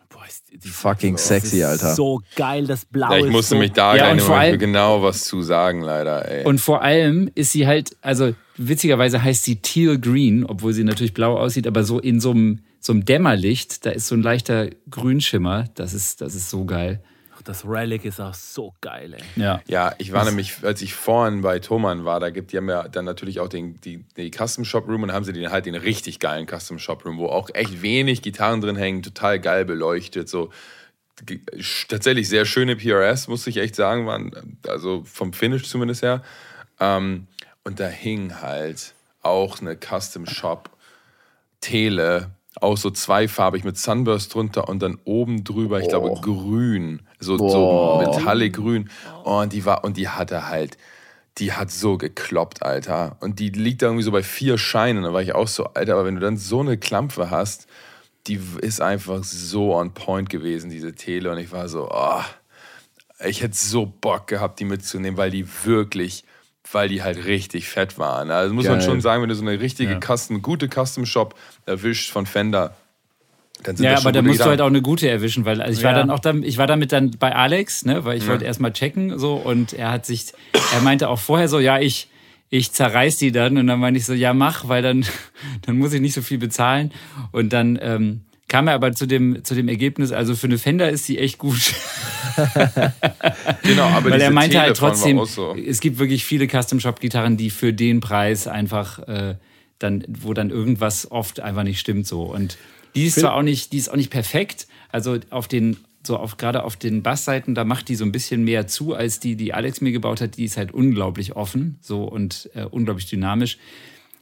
Boah, ist die Fucking sexy, Alter. so geil, das Blau Ja, ich ist musste so mich da Ja, allem- genau was zu sagen, leider, ey. Und vor allem ist sie halt, also witzigerweise heißt sie Teal Green, obwohl sie natürlich blau aussieht, aber so in so einem, so einem Dämmerlicht, da ist so ein leichter Grünschimmer. Das ist, das ist so geil. Ach, das Relic ist auch so geil, ey. Ja. Ja, ich war nämlich, als ich vorhin bei Thomann war, da gibt die haben ja dann natürlich auch den, die, die Custom Shop Room und haben sie den halt den richtig geilen Custom Shop Room, wo auch echt wenig Gitarren drin hängen, total geil beleuchtet, so tatsächlich sehr schöne PRS, muss ich echt sagen, waren also vom Finish zumindest her. Ähm, und da hing halt auch eine Custom Shop Tele, auch so zweifarbig mit Sunburst drunter und dann oben drüber, ich glaube, grün. So, so Boah. Metallic grün. Und die war, und die hatte halt, die hat so gekloppt, Alter. Und die liegt da irgendwie so bei vier Scheinen. Da war ich auch so, Alter, aber wenn du dann so eine Klampfe hast, die ist einfach so on point gewesen, diese Tele. Und ich war so, oh, ich hätte so Bock gehabt, die mitzunehmen, weil die wirklich, weil die halt richtig fett waren. Also muss man Geil. schon sagen, wenn du so eine richtige Custom, gute Custom Shop erwischt von Fender, dann sind Ja, das schon aber da musst du Gitarren. halt auch eine gute erwischen, weil also ich war Ja. dann auch dann, ich war damit dann bei Alex, ne, weil ich wollte erst mal checken so und er hat sich, er meinte auch vorher so, ja, ich, ich zerreiß die dann und dann meinte ich so, ja, mach, weil dann, dann muss ich nicht so viel bezahlen und dann ähm, kam er aber zu dem, zu dem Ergebnis, also für eine Fender ist die echt gut. Genau, aber Weil er meinte halt Telefon war trotzdem, so. es gibt wirklich viele Custom-Shop-Gitarren, die für den Preis einfach äh, dann, wo dann irgendwas oft einfach nicht stimmt so. Und die ist zwar auch nicht, die ist auch nicht perfekt. Also auf den, so auf gerade auf den Bassseiten, da macht die so ein bisschen mehr zu als die, die Alex mir gebaut hat. Die ist halt unglaublich offen so und äh, unglaublich dynamisch.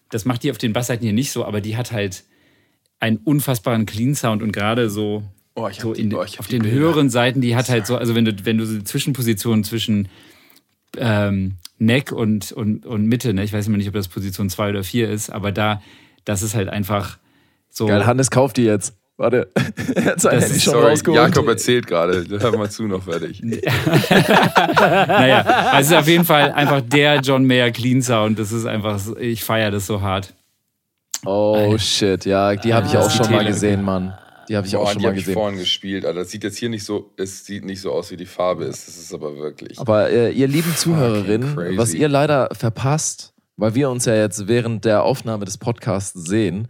Das macht die auf den Bassseiten hier nicht so, aber die hat halt einen unfassbaren Clean Sound und gerade so, Oh, so die- in, oh, auf den Bilder. höheren Seiten, die hat halt so, also wenn du, wenn du so die Zwischenposition zwischen ähm, Neck und, und, und Mitte, ne? ich weiß immer nicht, ob das Position 2 oder 4 ist, aber da, das ist halt einfach so. Geil, Hannes kauft die jetzt. Warte, er hat sein Das Handy ist- schon Sorry, rausgeholt. Jakob erzählt gerade. Hör mal zu, noch fertig. naja, also es ist auf jeden Fall einfach der John Mayer Clean Sound. Das ist einfach, ich feiere das so hart. Oh shit, ja, die habe ich Ah, auch schon mal gesehen, Mann. Die habe ich auch schon die mal habe ich gesehen. vorhin gespielt, Alter. Das sieht jetzt hier nicht so, es sieht nicht so aus, wie die Farbe ist. Das ist aber wirklich. Aber äh, ihr lieben Zuhörerinnen, was ihr leider verpasst, weil wir uns ja jetzt während der Aufnahme des Podcasts sehen,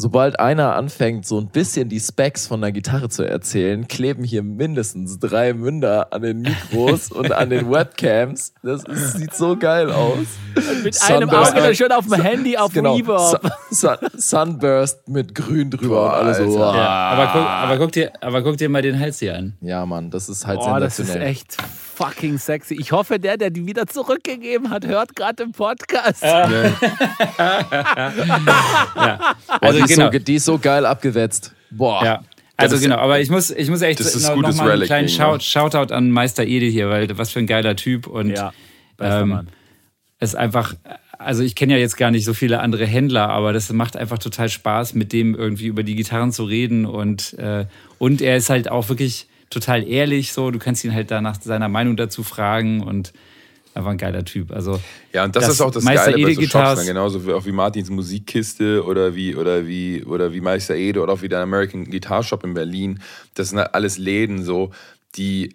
sobald einer anfängt, so ein bisschen die Specs von der Gitarre zu erzählen, kleben hier mindestens drei Münder an den Mikros und an den Webcams. Das ist, sieht so geil aus. Mit einem Sunburst- Auge dann schon auf dem Handy auf Genau. Reverb. Sun, Sun, Sunburst mit Grün drüber Boah, und alles so. Ja, aber, guck, aber, guck dir, aber guck dir mal den Hals hier an. Ja, Mann, das ist halt Oh, das ist sensationell. echt fucking sexy. Ich hoffe, der, der die wieder zurückgegeben hat, hört gerade im Podcast. Boah, Also die, ist genau. so, die ist so geil abgewetzt. Boah. Ja. Also ist- genau, aber ich muss, ich muss echt noch, noch mal einen kleinen Shout? Shoutout an Meister Ede hier, weil was für ein geiler Typ und Ja, ähm, ist einfach, also ich kenne ja jetzt gar nicht so viele andere Händler, aber das macht einfach total Spaß, mit dem irgendwie über die Gitarren zu reden und, äh, und er ist halt auch wirklich total ehrlich so, du kannst ihn halt da nach seiner Meinung dazu fragen und einfach ein geiler Typ. Also Ja, und das, Das ist auch das Meister Geile bei Ede so Shops, dann genauso wie, auch wie Martins Musikkiste oder wie, oder wie, oder wie Meister Ede oder auch wie der American Guitar Shop in Berlin. Das sind halt alles Läden so, die,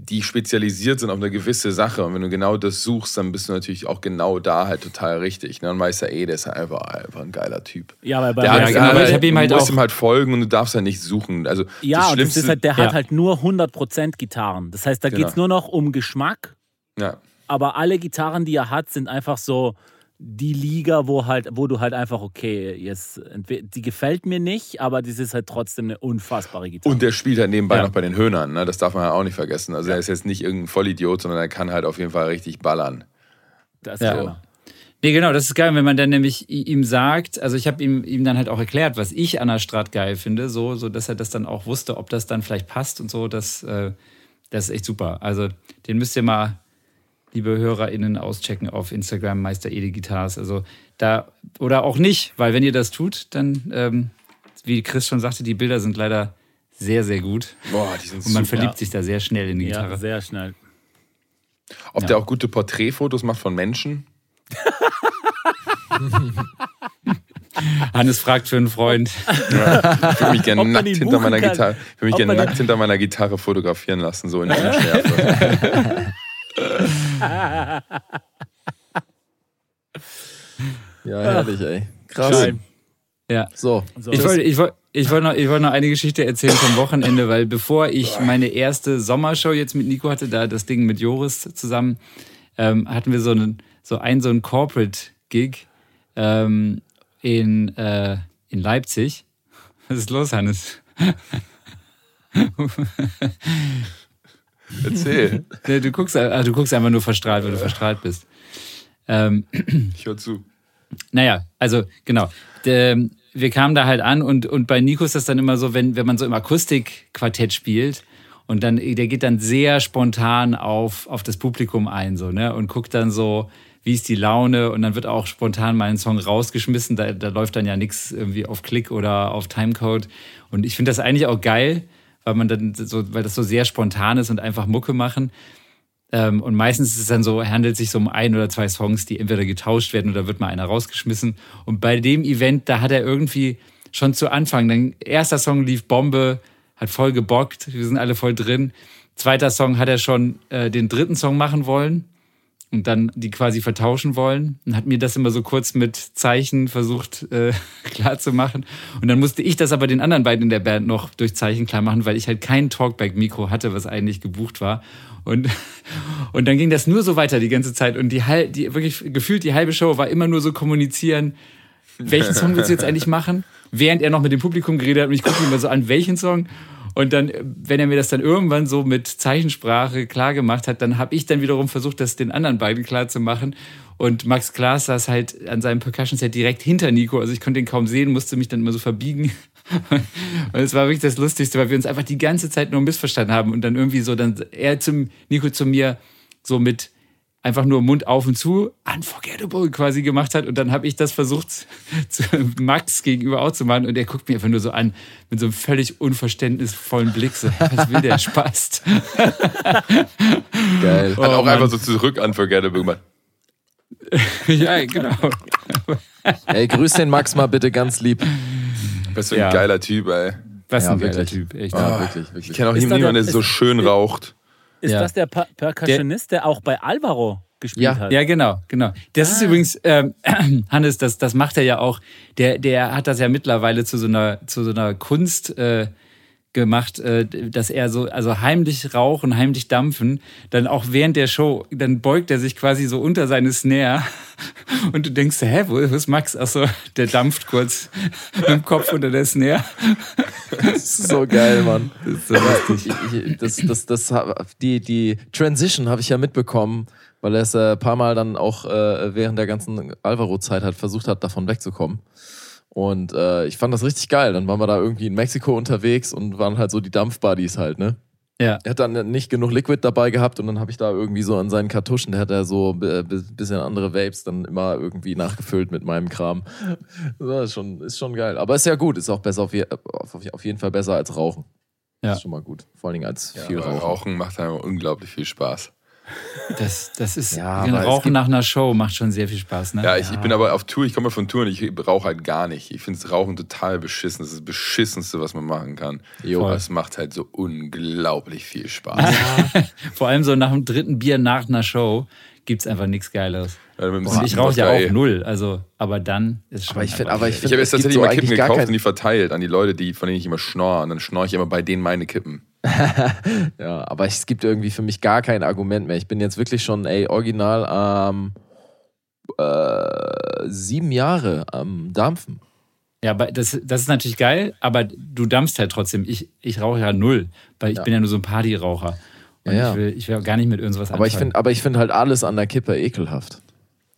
die spezialisiert sind auf eine gewisse Sache. Und wenn du genau das suchst, dann bist du natürlich auch genau da halt total richtig. Ne? Und Meister Ede ist halt einfach, einfach ein geiler Typ. Ja, aber bei Der Ja, hat, genau, aber ich ihm halt du musst auch- ihm halt folgen und du darfst halt nicht suchen. Also ja, das und das ist halt, der Ja. hat halt nur 100% Gitarren. Das heißt, da Genau. geht es nur noch um Geschmack, ja. Aber alle Gitarren, die er hat, sind einfach so die Liga, wo halt, wo du halt einfach, okay, jetzt, die gefällt mir nicht, aber das ist halt trotzdem eine unfassbare Gitarre. Und der spielt halt nebenbei Ja. noch bei den Höhnern, ne? das darf man ja auch nicht vergessen. Also er ist jetzt nicht irgendein Vollidiot, sondern er kann halt auf jeden Fall richtig ballern. das Ja. er. Nee, genau, das ist geil, wenn man dann nämlich ihm sagt, also ich habe ihm, ihm dann halt auch erklärt, was ich an der Strat geil finde, so, so dass er das dann auch wusste, ob das dann vielleicht passt und so, das, äh, das ist echt super. Also den müsst ihr mal, liebe HörerInnen, auschecken auf Instagram, Meister Ede Guitars. Also da, oder auch nicht, weil wenn ihr das tut, dann, ähm, wie Chris schon sagte, die Bilder sind leider sehr, sehr gut. Boah, die sind Und man super. verliebt sich da sehr schnell in die Ja, Gitarre. sehr schnell. Ob Ja. der auch gute Porträtfotos macht von Menschen? Hannes fragt für einen Freund. Ich würde mich gerne nackt hinter meiner. Gitarre, ich würde mich man nackt hinter meiner Gitarre fotografieren lassen, so in Unschärfe. Ja, herrlich, ey. Krass. Schön. Ja. So. Ich wollte, ich, wollte, ich, wollte noch, ich wollte noch eine Geschichte erzählen vom Wochenende, weil bevor ich meine erste Sommershow jetzt mit Nico hatte, da das Ding mit Joris zusammen, ähm, hatten wir so einen, so einen, so einen Corporate-Gig ähm, in, äh, in Leipzig. Was ist los, Hannes? Erzähl, Nee, Du guckst, ah, du guckst einfach nur verstrahlt, weil du verstrahlt bist. Ähm, ich höre zu. Naja, also genau. Der, wir kamen da halt an und, und bei Nico ist das dann immer so, wenn, wenn man so im Akustikquartett spielt und dann, der geht dann sehr spontan auf, auf das Publikum ein, so, ne? Und guckt dann so, wie ist die Laune und dann wird auch spontan mal ein Song rausgeschmissen. Da, da läuft dann ja nichts irgendwie auf Klick oder auf Timecode. Und ich finde das eigentlich auch geil, weil man dann so, weil das so sehr spontan ist und einfach Mucke machen. Ähm, und meistens ist es dann so, handelt sich so um ein oder zwei Songs, die entweder getauscht werden oder wird mal einer rausgeschmissen. Und bei dem Event, da hat er irgendwie schon zu Anfang, dann erster Song lief Bombe, hat voll gebockt, wir sind alle voll drin. Zweiter Song hat er schon äh, den dritten Song machen wollen und dann die quasi vertauschen wollen und hat mir das immer so kurz mit Zeichen versucht äh, klar zu machen. Und dann musste ich das aber den anderen beiden in der Band noch durch Zeichen klar machen, weil ich halt kein Talkback-Mikro hatte, was eigentlich gebucht war. Und, und dann ging das nur so weiter die ganze Zeit. Und die, die wirklich gefühlt die halbe Show war immer nur so kommunizieren, welchen Song willst du jetzt eigentlich machen? Während er noch mit dem Publikum geredet hat und ich gucke ihn immer so an, welchen Song. Und dann, wenn er mir das dann irgendwann so mit Zeichensprache klar gemacht hat, dann habe ich dann wiederum versucht, das den anderen beiden klar zu machen. Und Max Klaas saß halt an seinem Percussion-Set direkt hinter Nico. Also ich konnte ihn kaum sehen, musste mich dann immer so verbiegen. Und es war wirklich das Lustigste, weil wir uns einfach die ganze Zeit nur missverstanden haben. Und dann irgendwie so, dann er zum Nico zu mir so mit einfach nur Mund auf und zu, unforgettable quasi gemacht hat. Und dann habe ich das versucht, zu Max gegenüber auch zu machen. Und er guckt mir einfach nur so an, mit so einem völlig unverständnisvollen Blick. So, was will der Spaß? geil. Hat Oh, auch Mann. einfach so zurück Unforgettable gemacht. ja, genau. Ey, grüß den Max mal bitte ganz lieb. Was für ein Ja. geiler Typ, ey. Was Ja, ein geiler wirklich. Typ, echt. Ja, wirklich, Ich wirklich. kenne auch niemanden, der- so schön raucht. Ist Ja. das der Per- Percussionist, der auch bei Alvaro gespielt Ja. hat? Ja, genau, genau. Das ist übrigens, ähm, Hannes, das, das macht er ja auch. Der, der hat das ja mittlerweile zu so einer, zu so einer Kunst äh, gemacht, äh, dass er so, also heimlich rauchen, heimlich dampfen, dann auch während der Show, dann beugt er sich quasi so unter seine Snare und du denkst, hä, wo, ist Max? Achso, der dampft kurz mit dem Kopf unter der Snare. Das ist so geil, Mann. Das ist so lustig. Das, das, das, die, die Transition habe ich ja mitbekommen, weil er es äh, ein paar Mal dann auch äh, während der ganzen Alvaro-Zeit halt versucht hat, davon wegzukommen. Und äh, ich fand das richtig geil. Dann waren wir da irgendwie in Mexiko unterwegs und waren halt so die Dampfbuddies halt, ne? Ja. Er hat dann nicht genug Liquid dabei gehabt und dann habe ich da irgendwie so an seinen Kartuschen, der hat da so ein bisschen andere Vapes dann immer irgendwie nachgefüllt mit meinem Kram. Das ist schon, ist schon geil. Aber ist ja gut, ist auch besser auf, je, auf, auf jeden Fall besser als Rauchen. Ja. Das ist schon mal gut. Vor allen Dingen als viel Aber Rauchen. Rauchen macht einfach unglaublich viel Spaß. Das, das ist, Ja, es Rauchen gibt- nach einer Show macht schon sehr viel Spaß, ne? Ja, ich, ich bin aber auf Tour, ich komme von Tour und ich rauche halt gar nicht. Ich finde das Rauchen total beschissen. Das ist das Beschissenste, was man machen kann. Jo. Es macht halt so unglaublich viel Spaß. Vor allem so nach dem dritten Bier nach einer Show gibt's einfach nichts Geileres. Ja, Und ich rauche ja auch null, also, aber dann ist schon. Aber ich finde, aber ich Ich finde, habe es jetzt gibt tatsächlich so mal Kippen gekauft und die verteilt an die Leute, die, von denen ich immer schnorre. Und dann schnorre ich immer bei denen meine Kippen. Ja, aber es gibt irgendwie für mich gar kein Argument mehr. Ich bin jetzt wirklich schon, ey, original, ähm, äh, sieben Jahre am Dampfen. Ja, aber das, das ist natürlich geil, aber du dampfst halt trotzdem. Ich, ich rauche ja null, weil ich Ja. bin ja nur so ein Partyraucher. Und Ja, ja. ich, will, ich will auch gar nicht mit irgendwas Aber ich anfangen. finde aber ich find halt alles an der Kippe ekelhaft.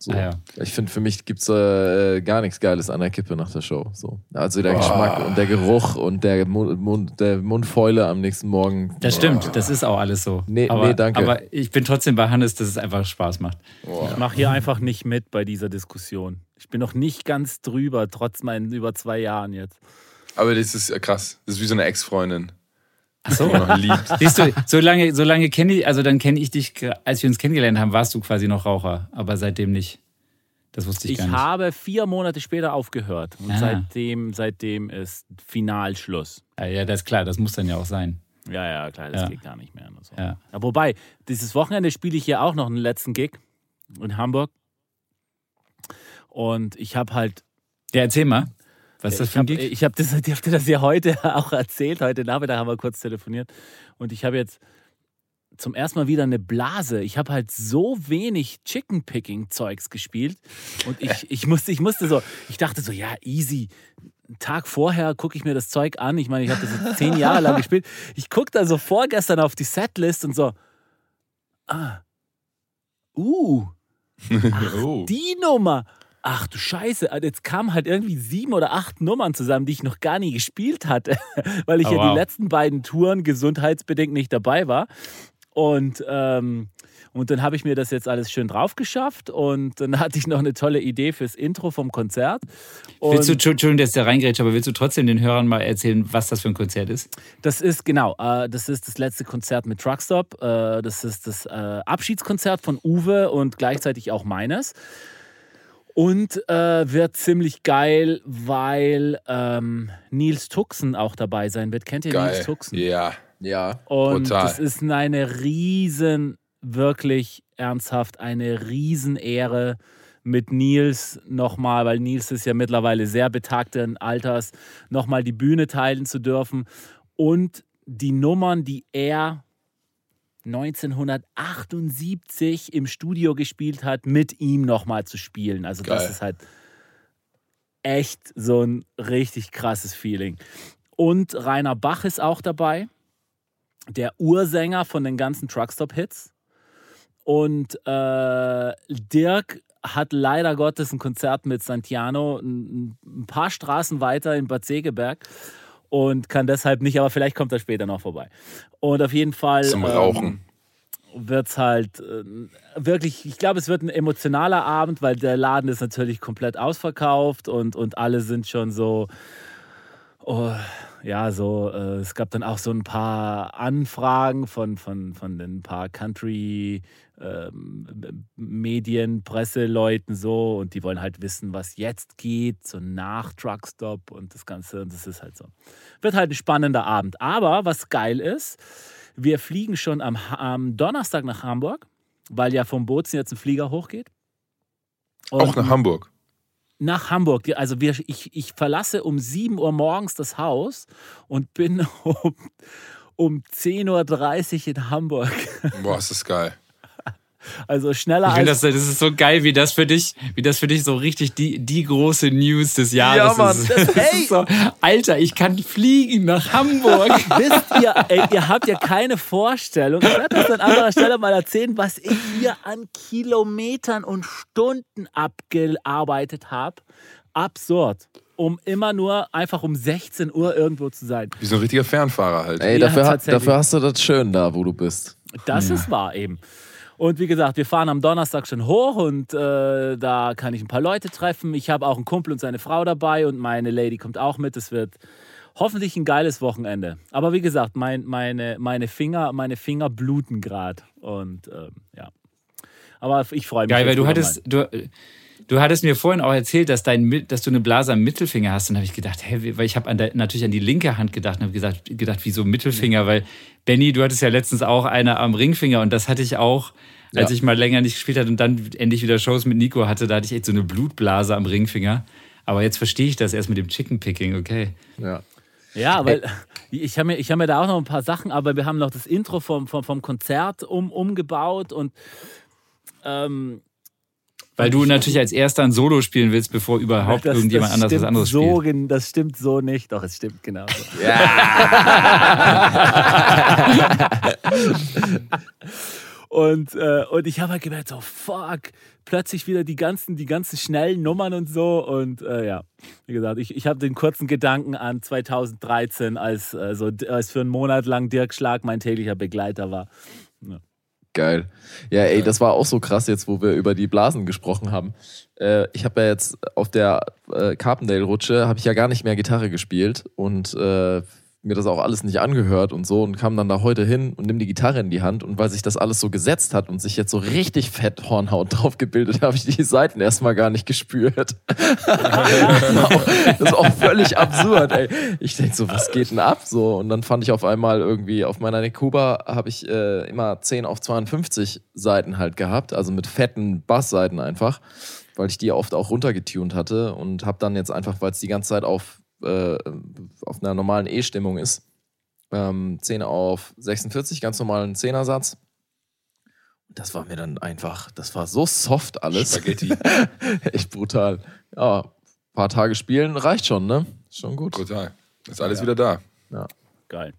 So. Ah, ja. Ich finde, für mich gibt es äh, gar nichts Geiles an der Kippe nach der Show. So. Also der Geschmack und der Geruch und der, Mund, Mund, der Mundfäule am nächsten Morgen. Das stimmt, das ist auch alles so. Nee, aber, nee, danke. Aber ich bin trotzdem bei Hannes, dass es einfach Spaß macht. Ich mache hier einfach nicht mit bei dieser Diskussion. Ich bin noch nicht ganz drüber, trotz meinen über zwei Jahren jetzt. Aber das ist äh, krass. Das ist wie so eine Ex-Freundin, Ach so. Siehst du, so lange, so lange kenne ich, also dann kenne ich dich, als wir uns kennengelernt haben, warst du quasi noch Raucher, aber seitdem nicht. Das wusste ich, Ich gar nicht. habe vier Monate später aufgehört und Ah. seitdem, seitdem ist Finalschluss. Ja, ja, das ist klar, das muss dann ja auch sein. Ja, ja, klar, das Ja. geht gar nicht mehr. Und so. Ja. Ja, wobei, dieses Wochenende spiele ich ja auch noch einen letzten Gig in Hamburg. Und ich habe halt. Ja, erzähl mal. Was ist das ich für ein habe Gig? ich hab das, dir das ja heute auch erzählt. Heute Nachmittag haben wir kurz telefoniert. Und ich habe jetzt zum ersten Mal wieder eine Blase. Ich habe halt so wenig Chicken-Picking-Zeugs gespielt. Und ich, ich, musste, ich musste so, ich dachte so, ja, easy. Einen Tag vorher gucke ich mir das Zeug an. Ich meine, ich habe das zehn Jahre lang gespielt. Ich gucke da so vorgestern auf die Setlist und so, ah, uh, Oh. die Nummer. Ach du Scheiße, also jetzt kamen halt irgendwie sieben oder acht Nummern zusammen, die ich noch gar nie gespielt hatte, weil ich Oh, ja wow. die letzten beiden Touren gesundheitsbedingt nicht dabei war. Und, ähm, und dann habe ich mir das jetzt alles schön drauf geschafft und dann hatte ich noch eine tolle Idee fürs Intro vom Konzert. Und Willst du, Entschuldigung, dass der reingrätscht, aber willst du trotzdem den Hörern mal erzählen, was das für ein Konzert ist? Das ist genau, äh, das ist das letzte Konzert mit Truckstop. Äh, das ist das äh, Abschiedskonzert von Uwe und gleichzeitig auch meines. Und äh, wird ziemlich geil, weil ähm, Nils Tuxen auch dabei sein wird. Kennt ihr Nils Geil. Tuxen? Ja. Ja. Und Total. das ist eine riesen, wirklich ernsthaft eine Riesenehre mit Nils nochmal, weil Nils ist ja mittlerweile sehr betagten Alters, nochmal die Bühne teilen zu dürfen und die Nummern, die er 1978 im Studio gespielt hat, mit ihm nochmal zu spielen. Also das Geil. ist halt echt so ein richtig krasses Feeling. Und Rainer Bach ist auch dabei der Ursänger von den ganzen Truckstop-Hits. Und äh, Dirk hat leider Gottes ein Konzert mit Santiano ein, ein paar Straßen weiter in Bad Segeberg und kann deshalb nicht, aber vielleicht kommt er später noch vorbei. Und auf jeden Fall Zum Rauchen. wird es halt äh, wirklich, ich glaube, es wird ein emotionaler Abend, weil der Laden ist natürlich komplett ausverkauft und, und alle sind schon so, oh, ja, so, äh, es gab dann auch so ein paar Anfragen von, von, von den paar Country ähm, Medien, Presseleuten so und die wollen halt wissen, was jetzt geht, so nach Truckstop und das Ganze und das ist halt so. Wird halt ein spannender Abend. Aber was geil ist, wir fliegen schon am, am Donnerstag nach Hamburg, weil ja vom Bozen jetzt ein Flieger hochgeht. Und Auch nach Hamburg. Nach Hamburg. Also wir, ich, ich verlasse um 7 Uhr morgens das Haus und bin um, um 10.30 Uhr in Hamburg. Boah, ist das geil. Also schneller Ich finde, als... das, das ist so geil, wie das für dich, wie das für dich so richtig die, die große News des Jahres Ja, Mann, ist. das- ist so, Alter, ich kann fliegen nach Hamburg. Wisst ihr, ey, ihr habt ja keine Vorstellung. Ich werde das an anderer Stelle mal erzählen, was ich hier an Kilometern und Stunden abgearbeitet habe. Absurd. Um immer nur einfach um 16 Uhr irgendwo zu sein. Wie so ein richtiger Fernfahrer halt. Ey, Ja, dafür, tatsächlich. dafür hast du das schön da, wo du bist. Das ist wahr eben. Und wie gesagt, wir fahren am Donnerstag schon hoch und äh, da kann ich ein paar Leute treffen. Ich habe auch einen Kumpel und seine Frau dabei und meine Lady kommt auch mit. Es wird hoffentlich ein geiles Wochenende. Aber wie gesagt, mein, meine, meine, Finger, meine Finger bluten gerade. Und ähm, ja. Aber ich freue mich. Geil, weil du hattest, du, du hattest mir vorhin auch erzählt, dass, dein, dass du eine Blase am Mittelfinger hast. Und habe ich gedacht, hä, wie- weil ich habe an der, natürlich an die linke Hand gedacht und habe gesagt, gedacht, wieso Mittelfinger? Weil, Benny, du hattest ja letztens auch eine am Ringfinger und das hatte ich auch, als Ja. ich mal länger nicht gespielt hatte und dann endlich wieder Shows mit Nico hatte, da hatte ich echt so eine Blutblase am Ringfinger. Aber jetzt verstehe ich das erst mit dem Chicken Picking, okay. Ja. Ja, weil ich habe mir, ich hab mir da auch noch ein paar Sachen, aber wir haben noch das Intro vom, vom, vom Konzert um, umgebaut und ähm, Weil du natürlich als erster ein Solo spielen willst, bevor überhaupt Das- irgendjemand das anders was stimmt anderes so, spielt. Das stimmt so nicht, doch, es stimmt genau so. Und, äh, und ich habe halt gemerkt, so fuck, plötzlich wieder die ganzen, die ganzen schnellen Nummern und so. Und äh, ja, wie gesagt, ich, ich habe den kurzen Gedanken an 2013, als, äh, so, als für einen Monat lang Dirk Schlag mein täglicher Begleiter war. Geil. Ja, ey, das war auch so krass jetzt, wo wir über die Blasen gesprochen haben. Äh, ich habe ja jetzt auf der äh, Carpendale-Rutsche, habe ich ja gar nicht mehr Gitarre gespielt und äh, mir das auch alles nicht angehört und so und kam dann da heute hin und nimm die Gitarre in die Hand und weil sich das alles so gesetzt hat und sich jetzt so richtig fett Hornhaut drauf gebildet, habe ich die Seiten erstmal gar nicht gespürt. das ist auch völlig absurd, ey. Ich denk so, was geht denn ab? So, und dann fand ich auf einmal irgendwie, auf meiner Nekuba habe ich äh, immer 10 auf 52 Seiten halt gehabt, also mit fetten Bassseiten einfach, weil ich die oft auch runtergetunt hatte und habe dann jetzt einfach, weil es die ganze Zeit auf, äh, auf einer normalen E-Stimmung ist, ähm, 10 auf 46, ganz normalen Zehnersatz. Und das war mir dann einfach, das war so soft alles. Spaghetti. Echt brutal. Ja, paar Tage spielen reicht schon, ne? Ist schon gut. Total. Ist alles wieder da. Geil.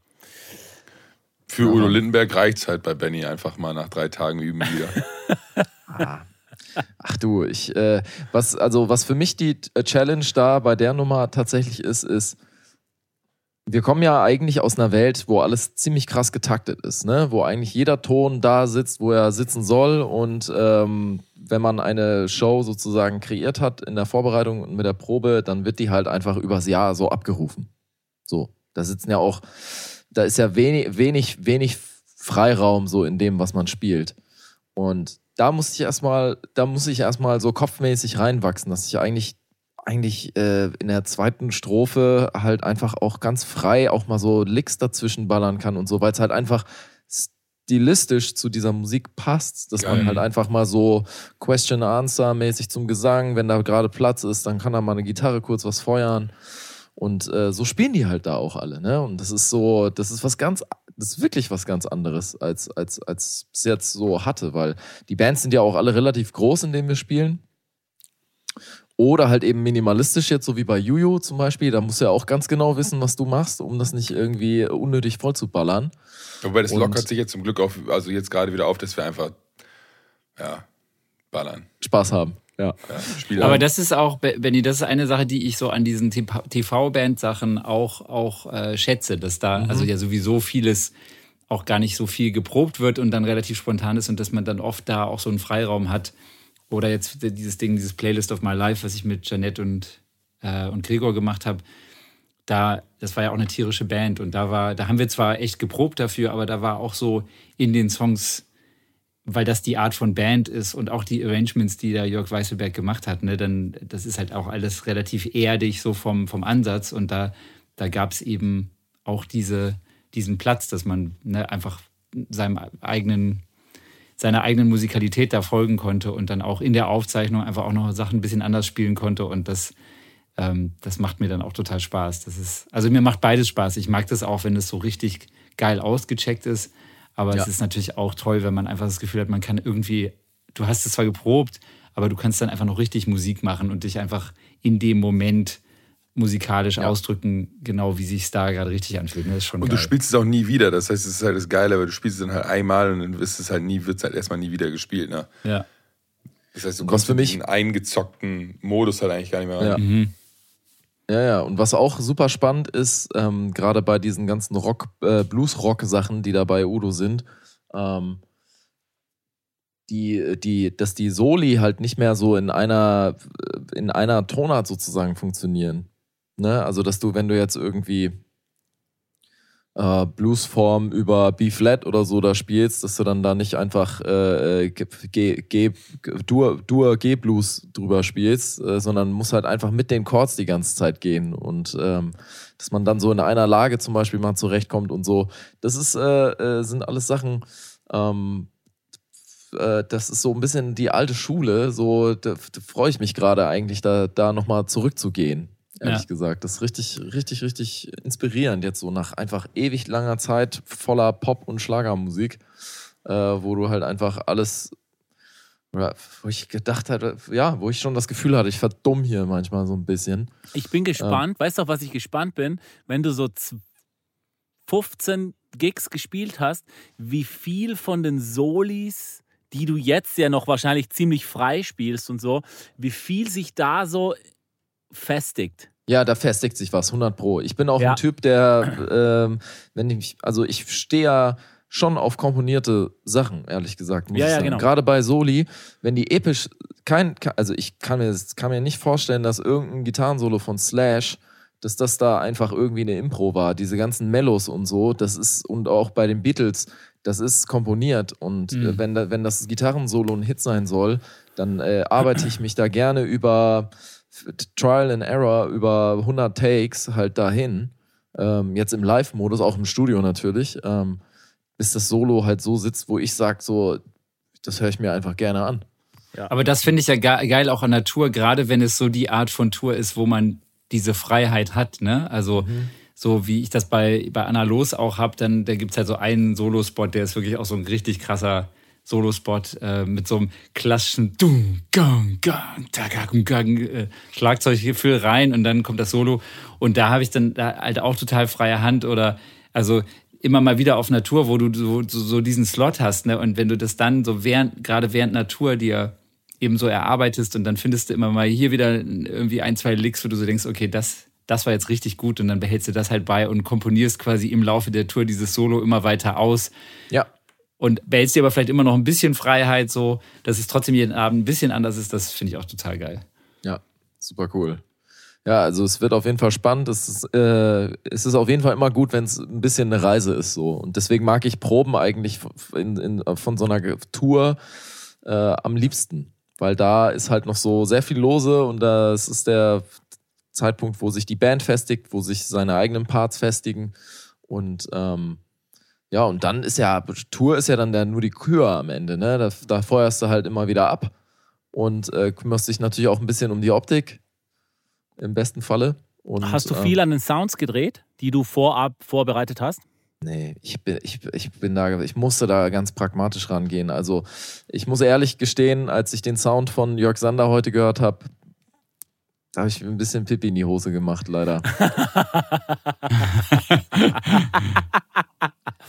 Für Udo Lindenberg reicht es halt bei Benny einfach mal nach drei Tagen üben wieder. Ah. Ach du, ich, äh, was, also was für mich die äh, Challenge da bei der Nummer tatsächlich ist, ist, wir kommen ja eigentlich aus einer Welt, wo alles ziemlich krass getaktet ist, ne? Wo eigentlich jeder Ton da sitzt, wo er sitzen soll. Und ähm, wenn man eine Show sozusagen kreiert hat in der Vorbereitung und mit der Probe, dann wird die halt einfach übers Jahr so abgerufen. So, da sitzen ja auch, da ist ja wenig, wenig, wenig Freiraum so in dem, was man spielt. Und da muss ich erstmal, da muss ich erstmal so kopfmäßig reinwachsen, dass ich eigentlich, eigentlich äh, in der zweiten Strophe halt einfach auch ganz frei auch mal so Licks dazwischen ballern kann und so, weil es halt einfach stilistisch zu dieser Musik passt, dass man Geil. halt einfach mal so Question-Answer-mäßig zum Gesang, wenn da gerade Platz ist, dann kann da mal eine Gitarre kurz was feuern. Und äh, so spielen die halt da auch alle, ne? Und das ist so, das ist was ganz, das ist wirklich was ganz anderes, als, als, als bis jetzt so hatte, weil die Bands sind ja auch alle relativ groß, in denen wir spielen. Oder halt eben minimalistisch, jetzt so wie bei Juju zum Beispiel. Da musst du ja auch ganz genau wissen, was du machst, um das nicht irgendwie unnötig voll zu ballern. Wobei das Und- lockert sich jetzt zum Glück auf, also jetzt gerade wieder auf, dass wir einfach, ja, ballern. Spaß haben. Ja. Ja, Aber das ist auch, Benny, das ist eine Sache, die ich so an diesen TV-Band-Sachen auch, auch äh, schätze, dass da Mhm. also ja sowieso vieles auch gar nicht so viel geprobt wird und dann relativ spontan ist und dass man dann oft da auch so einen Freiraum hat. Oder jetzt dieses Ding, dieses Playlist of My Life, was ich mit Janette und, äh, und Gregor gemacht habe. Da, das war ja auch eine tierische Band und da war, da haben wir zwar echt geprobt dafür, aber da war auch so in den Songs weil das die Art von Band ist und auch die Arrangements, die da Jörg Weißelberg gemacht hat, ne, dann das ist halt auch alles relativ erdig so vom, vom Ansatz und da, da gab es eben auch diese, diesen Platz, dass man ne, einfach seinem eigenen, seiner eigenen Musikalität da folgen konnte und dann auch in der Aufzeichnung einfach auch noch Sachen ein bisschen anders spielen konnte und das, ähm, das macht mir dann auch total Spaß. Das ist, also mir macht beides Spaß. Ich mag das auch, wenn es so richtig geil ausgecheckt ist. Aber Ja. es ist natürlich auch toll, wenn man einfach das Gefühl hat, man kann irgendwie, du hast es zwar geprobt, aber du kannst dann einfach noch richtig Musik machen und dich einfach in dem Moment musikalisch ausdrücken, genau wie sich da gerade richtig anfühlt. ne? Das ist schon Und geil. du spielst es auch nie wieder. Das heißt, es ist halt das Geile, aber du spielst es dann halt einmal und dann ist es halt nie, wird es halt erstmal nie wieder gespielt. Ne? ja. Das heißt, du kommst für mich- einen eingezockten Modus halt eigentlich gar nicht mehr Ja. rein. Mhm. Ja, ja, und was auch super spannend ist, ähm, gerade bei diesen ganzen Rock, äh, Blues-Rock-Sachen, die da bei Udo sind, ähm, die, die, dass die Soli halt nicht mehr so in einer, in einer Tonart sozusagen funktionieren. Ne? Also, dass du, wenn du jetzt irgendwie äh, Bluesform über B-Flat oder so da spielst, dass du dann da nicht einfach äh, G, G, G, Dur, Dur G-Blues drüber spielst, äh, sondern muss halt einfach mit den Chords die ganze Zeit gehen und ähm, dass man dann so in einer Lage zum Beispiel mal zurechtkommt und so. Das ist, äh, äh, sind alles Sachen, ähm, äh, das ist so ein bisschen die alte Schule, so da, da freue ich mich gerade eigentlich, da, da nochmal zurückzugehen. Ehrlich Ja. gesagt, das ist richtig, richtig, richtig inspirierend jetzt so nach einfach ewig langer Zeit voller Pop- und Schlagermusik, äh, wo du halt einfach alles wo ich gedacht hatte, ja, wo ich schon das Gefühl hatte, ich verdumm hier manchmal so ein bisschen. Ich bin gespannt. Weißt du, auf was ich gespannt bin? Wenn du so z- 15 Gigs gespielt hast, wie viel von den Solis, die du jetzt ja noch wahrscheinlich ziemlich frei spielst und so, wie viel sich da so festigt. Ja, da festigt sich was, 100 Pro. Ich bin auch Ja. ein Typ, der, ähm, wenn ich, also ich stehe ja schon auf komponierte Sachen, ehrlich gesagt. Muss Ja, ich ja, sagen. genau. Gerade bei Soli, wenn die episch, kein, also ich kann mir, kann mir nicht vorstellen, dass irgendein Gitarrensolo von Slash, dass das da einfach irgendwie eine Impro war. Diese ganzen Mellos und so, das ist, und auch bei den Beatles, das ist komponiert. Und Mhm. äh, wenn, da, wenn das Gitarrensolo ein Hit sein soll, dann äh, arbeite ich mich da gerne über Trial and Error, über 100 Takes halt dahin. Ähm, jetzt im Live-Modus, auch im Studio natürlich, ähm, bis das Solo halt so sitzt, wo ich sage, so, das höre ich mir einfach gerne an. Aber das finde ich ja ge- geil auch an der Tour, gerade wenn es so die Art von Tour ist, wo man diese Freiheit hat. Ne? Also so wie ich das bei, bei Anna Los auch habe, dann da gibt es halt so einen Solospot, der ist wirklich auch so ein richtig krasser Solospot äh, mit so einem klassischen äh, Schlagzeuggefühl rein und dann kommt das Solo. Und da habe ich dann da halt auch total freie Hand oder also immer mal wieder auf Natur, wo du so, so, so diesen Slot hast, ne? Und wenn du das dann so während, gerade während Natur dir eben so erarbeitest und dann findest du immer mal hier wieder irgendwie ein, zwei Licks, wo du so denkst, okay, das, das war jetzt richtig gut und dann behältst du das halt bei und komponierst quasi im Laufe der Tour dieses Solo immer weiter aus Ja, und behältst dir aber vielleicht immer noch ein bisschen Freiheit, so, dass es trotzdem jeden Abend ein bisschen anders ist, das finde ich auch total geil. ja, super cool. Ja, also es wird auf jeden Fall spannend. Es ist, äh, es ist auf jeden Fall immer gut, wenn es ein bisschen eine Reise ist so. Und deswegen mag ich Proben eigentlich in, in, von so einer Tour äh, am liebsten. Weil da ist halt noch so sehr viel lose und das ist der Zeitpunkt, wo sich die Band festigt, wo sich seine eigenen Parts festigen. Und ähm, ja, und dann ist ja, Tour ist ja dann der, nur die Kür am Ende, ne? Da, da feuerst du halt immer wieder ab und äh, kümmerst dich natürlich auch ein bisschen um die Optik. Im besten Falle. Und, Hast du ähm, viel an den Sounds gedreht, die du vorab vorbereitet hast? Nee, ich bin, ich, ich bin da, ich musste da ganz pragmatisch rangehen. Also, ich muss ehrlich gestehen, als ich den Sound von Jörg Sander heute gehört habe, da habe ich ein bisschen Pipi in die Hose gemacht, leider.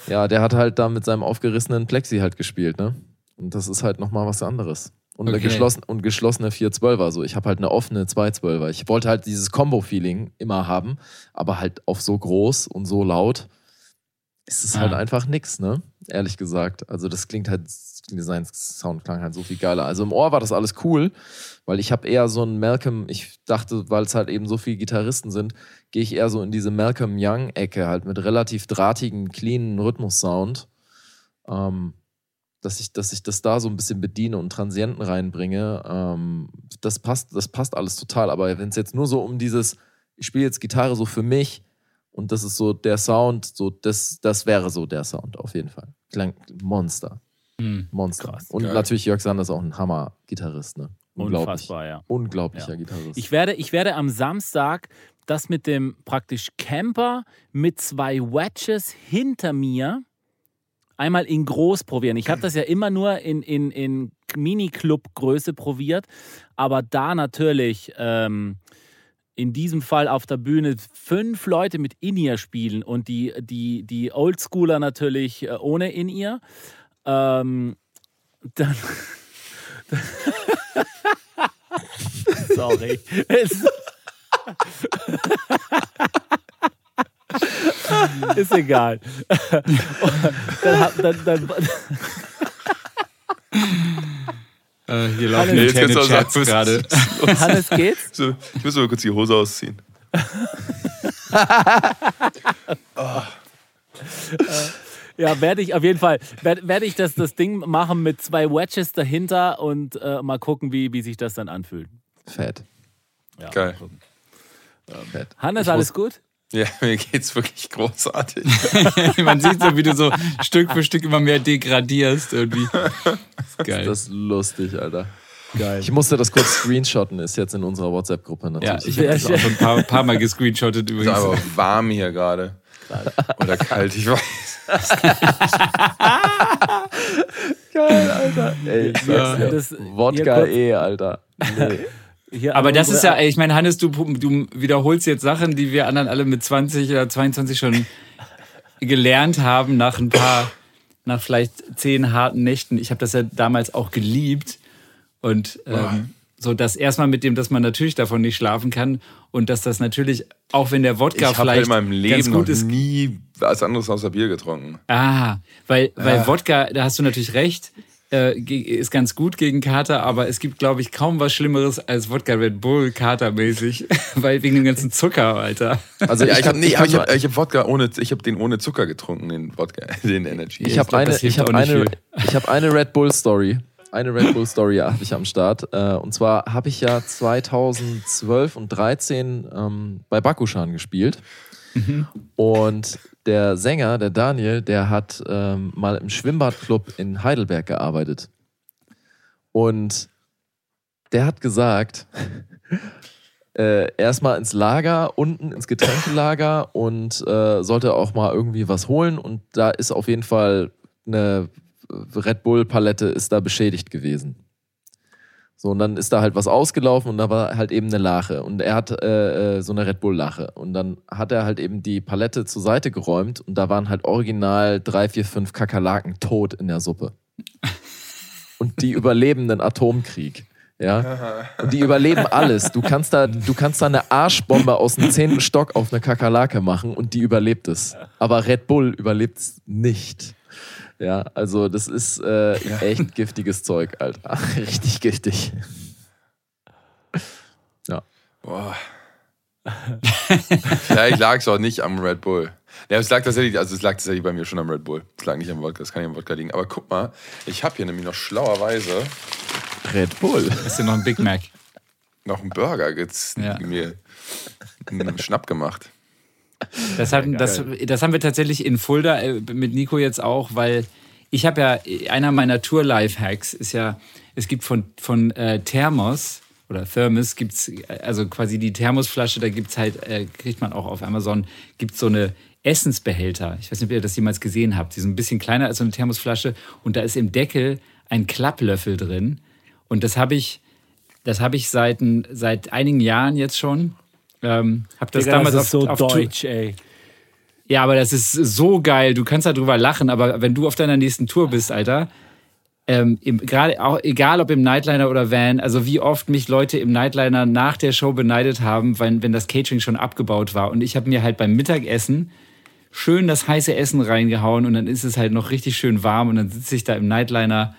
ja, der hat halt da mit seinem aufgerissenen Plexi halt gespielt, ne? Und das ist halt nochmal was anderes. Und, eine Okay. geschlossen, und geschlossene 412er. So, ich habe halt eine offene 212er. Ich wollte halt dieses Combo-Feeling immer haben, aber halt auf so groß und so laut ist es Ah. halt einfach nix, ne? Ehrlich gesagt. Also das klingt halt, sein Sound klang halt so viel geiler. Also im Ohr war das alles cool, weil ich habe eher so einen Malcolm, ich dachte, weil es halt eben so viele Gitarristen sind, gehe ich eher so in diese Malcolm Young-Ecke, halt mit relativ drahtigen, cleanen Rhythmus-Sound. Ähm, dass ich, dass ich das da so ein bisschen bediene und Transienten reinbringe, ähm, das passt, das passt alles total. Aber wenn es jetzt nur so um dieses, ich spiele jetzt Gitarre so für mich und das ist so der Sound, so das, das wäre so der Sound auf jeden Fall. Klang Monster, Hm. Monster. Krass, und geil. natürlich Jörg Sander ist auch ein Hammer-Gitarrist, ne? Unglaublich. Unfassbar, ja. Unglaublicher Ja. Gitarrist. Ich werde, ich werde am Samstag das mit dem praktisch Camper mit zwei Wedges hinter mir einmal in groß probieren. Ich habe das ja immer nur in, in, in Mini-Club-Größe probiert, aber da natürlich ähm, in diesem Fall auf der Bühne fünf Leute mit In-Ear spielen und die, die, die Oldschooler natürlich äh, ohne In-Ear. Ähm, dann. Sorry. Ist egal. dann, hab- dann, dann, Äh, hier laufen Nee, jetzt kannst du auch Chats sagen, gerade. Hannes, geht's? So, ich muss mal kurz die Hose ausziehen. Ja, werde ich auf jeden Fall. Werde werd ich das, das Ding machen mit zwei Wedges dahinter und äh, mal gucken, wie, wie sich das dann anfühlt. Fett. Ja, Geil. gucken. Fett. Hannes, alles gut? Ja, mir geht's wirklich großartig. Man sieht so, wie du so Stück für Stück immer mehr degradierst irgendwie. Ist geil. Das ist lustig, Alter. Geil. Ich musste das kurz screenshotten, ist jetzt in unserer WhatsApp-Gruppe ja, natürlich. ich habe das auch schon ein paar, paar Mal gescreenshottet Es ist übrigens. aber warm hier gerade. Oder kalt, ich weiß. Geil, Alter. Ey. Das- Wodka eh, Alter. Nee. Hier Aber das ist ja, ey, ich meine, Hannes, du, du wiederholst jetzt Sachen, die wir anderen alle mit 20 oder 22 schon gelernt haben, nach ein paar, nach vielleicht zehn harten Nächten. Ich habe das ja damals auch geliebt. Und ähm, so das erstmal mit dem, dass man natürlich davon nicht schlafen kann und dass das natürlich, auch wenn der Wodka Ich habe vielleicht in meinem ganz Leben noch gut ist, nie was anderes außer Bier getrunken. Ah, weil, weil Wodka, da hast du natürlich recht, äh, ist ganz gut gegen Kater, aber es gibt, glaube ich, kaum was Schlimmeres als Wodka Red Bull Katermäßig, weil wegen dem ganzen Zucker, Alter. Also Ja, ich, ich habe nee, ich aber ich hab, ich hab Wodka ohne, ich habe den ohne Zucker getrunken, den Wodka, den Energy. Ich habe glaub, eine, ich hab eine, ich hab eine Red Bull Story. Eine Red Bull Story habe ich am Start. Äh, und zwar habe ich ja 2012 und 13 ähm, bei Bakushan gespielt. Mhm. Und der Sänger, der Daniel, der hat ähm, mal im Schwimmbadclub in Heidelberg gearbeitet. Und der hat gesagt, äh, erstmal ins Lager, unten ins Getränkelager und äh, sollte auch mal irgendwie was holen. Und da ist auf jeden Fall eine Red Bull-Palette ist da beschädigt gewesen. So, und dann ist da halt was ausgelaufen und da war halt eben eine Lache. Und er hat äh, äh, so eine Red Bull-Lache. Und dann hat er halt eben die Palette zur Seite geräumt und da waren halt original drei, vier, fünf Kakerlaken tot in der Suppe. Und die überleben den Atomkrieg. Ja. Und die überleben alles. Du kannst da, du kannst da eine Arschbombe aus dem zehnten Stock auf eine Kakerlake machen und die überlebt es. Aber Red Bull überlebt es nicht. Ja, also das ist äh, echt giftiges Zeug, Alter. Richtig giftig. Boah. Vielleicht lag es auch nicht am Red Bull. Ja, es lag tatsächlich, also es lag tatsächlich bei mir schon am Red Bull. Es lag nicht am Wodka, es kann nicht am Wodka liegen. Aber guck mal, ich habe hier nämlich noch schlauerweise Red Bull. Ist ja noch ein Big Mac. noch einen Burger jetzt Ja. mir einen Schnapp gemacht. Das haben, das, das haben wir tatsächlich in Fulda äh, mit Nico jetzt auch, weil ich habe ja, einer meiner Tour-Life-Hacks ist ja, es gibt von, von äh, Thermos oder Thermos gibt's also quasi die Thermosflasche, da gibt's halt, äh, kriegt man auch auf Amazon, gibt's so eine Essensbehälter. Ich weiß nicht, ob ihr das jemals gesehen habt. Die sind ein bisschen kleiner als so eine Thermosflasche und da ist im Deckel ein Klapplöffel drin. Und das habe ich, das habe ich seit, seit einigen Jahren jetzt schon. Ähm, habe das Digga, damals das ist so auf, auf Tour- deutsch, ey. ja, aber das ist so geil. Du kannst darüber lachen, aber wenn du auf deiner nächsten Tour bist, Alter, ähm, im- gerade auch egal ob im Nightliner oder Van, also wie oft mich Leute im Nightliner nach der Show beneidet haben, wenn, wenn das Catering schon abgebaut war. Und ich habe mir halt beim Mittagessen schön das heiße Essen reingehauen und dann ist es halt noch richtig schön warm und dann sitze ich da im Nightliner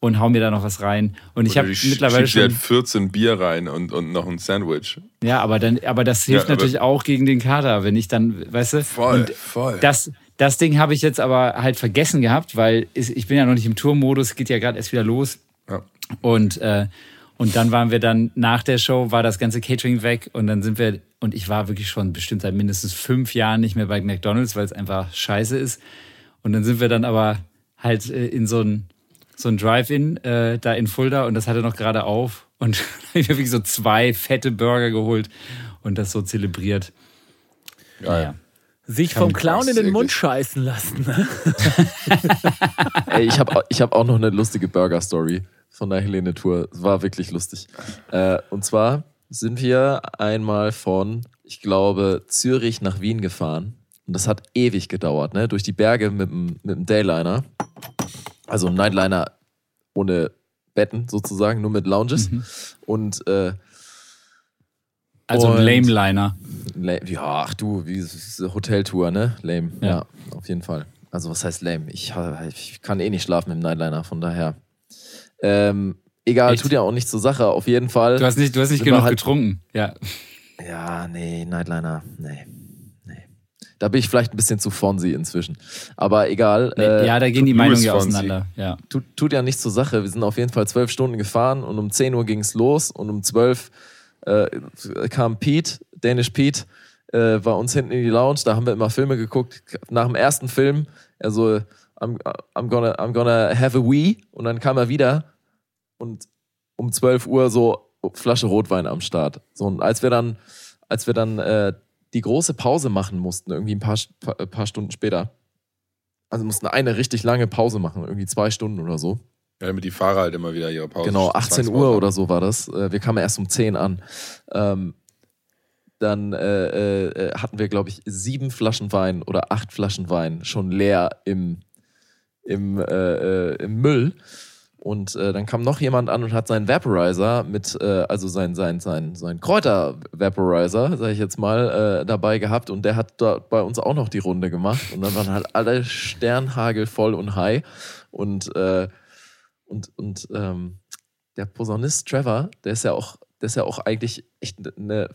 und hau mir da noch was rein. Und ich habe mittlerweile dir schon. halt 14 Bier rein und, und noch ein Sandwich. Ja, aber dann, aber das hilft Ja, aber- natürlich auch gegen den Kater, wenn ich dann, weißt du, Voll, voll. das, das Ding habe ich jetzt aber halt vergessen gehabt, weil ich bin ja noch nicht im Tourmodus, geht ja gerade erst wieder los. Ja. Und, äh, und dann waren wir dann nach der Show, war das ganze Catering weg und dann sind wir, und ich war wirklich schon bestimmt seit mindestens fünf Jahren nicht mehr bei McDonalds, weil es einfach scheiße ist. Und dann sind wir dann aber halt äh, in so ein, so ein Drive-In äh, da in Fulda und das hatte noch gerade auf. Und habe ich mir wirklich so zwei fette Burger geholt und das so zelebriert. Geil. Sich vom Clown in den. Mund scheißen lassen. Ne? Ey, ich habe ich hab auch noch eine lustige Burger-Story von der Helene Tour. Es war wirklich lustig. Äh, und zwar sind wir einmal von, ich glaube, Zürich nach Wien gefahren. Und das hat ewig gedauert, ne? Durch die Berge mit dem, mit dem Dayliner. Also ein Nightliner ohne Betten sozusagen, nur mit Lounges. Und äh, Also ein Lame-Liner. Lame, ja, ach du, wie eine Hoteltour, ne? Lame. Ja. Ja. auf jeden Fall. Also, was heißt lame? Ich, ich kann eh nicht schlafen im Nightliner, von daher. Ähm, egal, Echt? tut ja auch nichts zur Sache. Auf jeden Fall. Du hast nicht, du hast nicht genug halt- getrunken. Ja. ja, nee, Nightliner. Nee. Da bin ich vielleicht ein bisschen zu Fonsi inzwischen. Aber egal. äh, ja, da gehen die Meinungen ja auseinander. Ja. tut, tut ja nichts zur Sache. Wir sind auf jeden Fall zwölf Stunden gefahren und um 10 Uhr ging es los und um 12 äh, kam Pete, Danish Pete, äh, bei uns hinten in die Lounge. Da haben wir immer Filme geguckt. Nach dem ersten Film, also I'm, I'm, gonna, I'm gonna have a wee und dann kam er wieder und um 12 Uhr so Flasche Rotwein am Start. So, und als wir dann, als wir dann äh, die große Pause machen mussten, irgendwie ein paar, paar, paar Stunden später, also mussten eine richtig lange Pause machen, irgendwie zwei Stunden oder so. Ja, damit die Fahrer halt immer wieder ihre Pause Genau, 18 Zwangspause Uhr haben. oder so war das. Äh, Wir kamen erst um 10 an. Ähm, dann äh, äh, hatten wir, glaube ich, sieben Flaschen Wein oder acht Flaschen Wein schon leer im, im, äh, äh, im Müll. Und äh, dann kam noch jemand an und hat seinen Vaporizer mit, äh, also sein, sein, sein, sein Kräuter-Vaporizer, sage ich jetzt mal, äh, dabei gehabt. Und der hat da bei uns auch noch die Runde gemacht. Und dann waren halt alle Sternhagel voll und high. Und, äh, und, und ähm, der Posaunist Trevor, der ist ja auch, der ist ja auch eigentlich echt eine,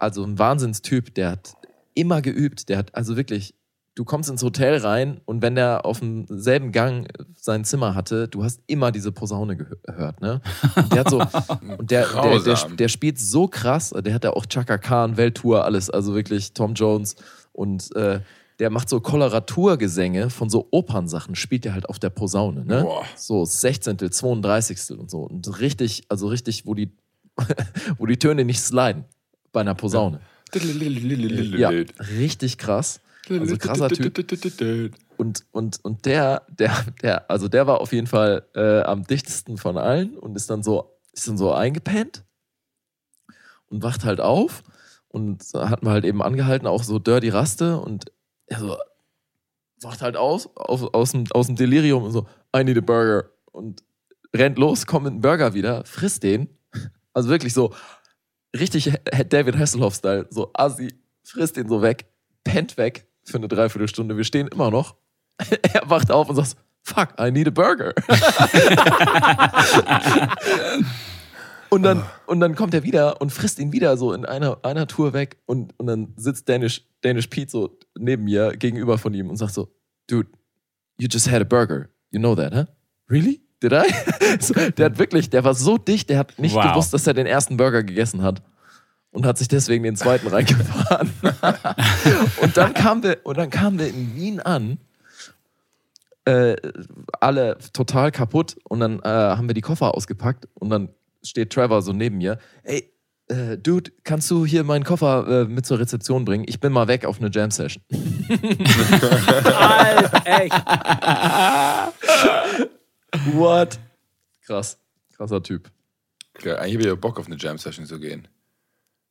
also ein Wahnsinnstyp, der hat immer geübt, der hat also wirklich, du kommst ins Hotel rein und wenn der auf demselben Gang sein Zimmer hatte, du hast immer diese Posaune gehört, ne? Und der hat so, und der, der, der, der spielt so krass, der hat ja auch Chaka Khan, Welttour, alles, also wirklich Tom Jones und äh, der macht so Koloraturgesänge von so Opernsachen, spielt er halt auf der Posaune, ne? Boah. So 16., 32. und so. Und richtig, also richtig, wo die, wo die Töne nicht sliden bei einer Posaune. Ja, richtig krass. Also krasser Typ. Und, und, und der, der, der, also der war auf jeden Fall äh, am dichtesten von allen und ist dann so, ist dann so eingepennt und wacht halt auf und hat man halt eben angehalten, auch so Dirty Raste und er so wacht halt aus, auf, aus, dem, aus dem Delirium und so, I need a burger und rennt los, kommt mit einem Burger wieder, frisst den, also wirklich so richtig David Hasselhoff-Style, so assi, frisst den so weg, pennt weg für eine Dreiviertelstunde, wir stehen immer noch, er wacht auf und sagt, fuck, I need a burger. Und dann, und dann kommt er wieder und frisst ihn wieder so in einer, einer Tour weg. Und, und dann sitzt Danish, Danish Pete so neben mir gegenüber von ihm und sagt so: Dude, you just had a burger. You know that, huh? Really? Did I? so, der hat wirklich, der war so dicht, der hat nicht Wow. gewusst, dass er den ersten Burger gegessen hat. Und hat sich deswegen den zweiten reingefahren. und, dann kamen wir, und dann kamen wir in Wien an. Äh, alle total kaputt. Und dann äh, haben wir die Koffer ausgepackt. Und dann steht Trevor so neben mir. Ey, äh, Dude, kannst du hier meinen Koffer äh, mit zur Rezeption bringen? Ich bin mal weg auf eine Jam-Session. Alter, echt. What? Krass. Krasser Typ. Ja, eigentlich habe ich ja Bock auf eine Jam-Session zu gehen.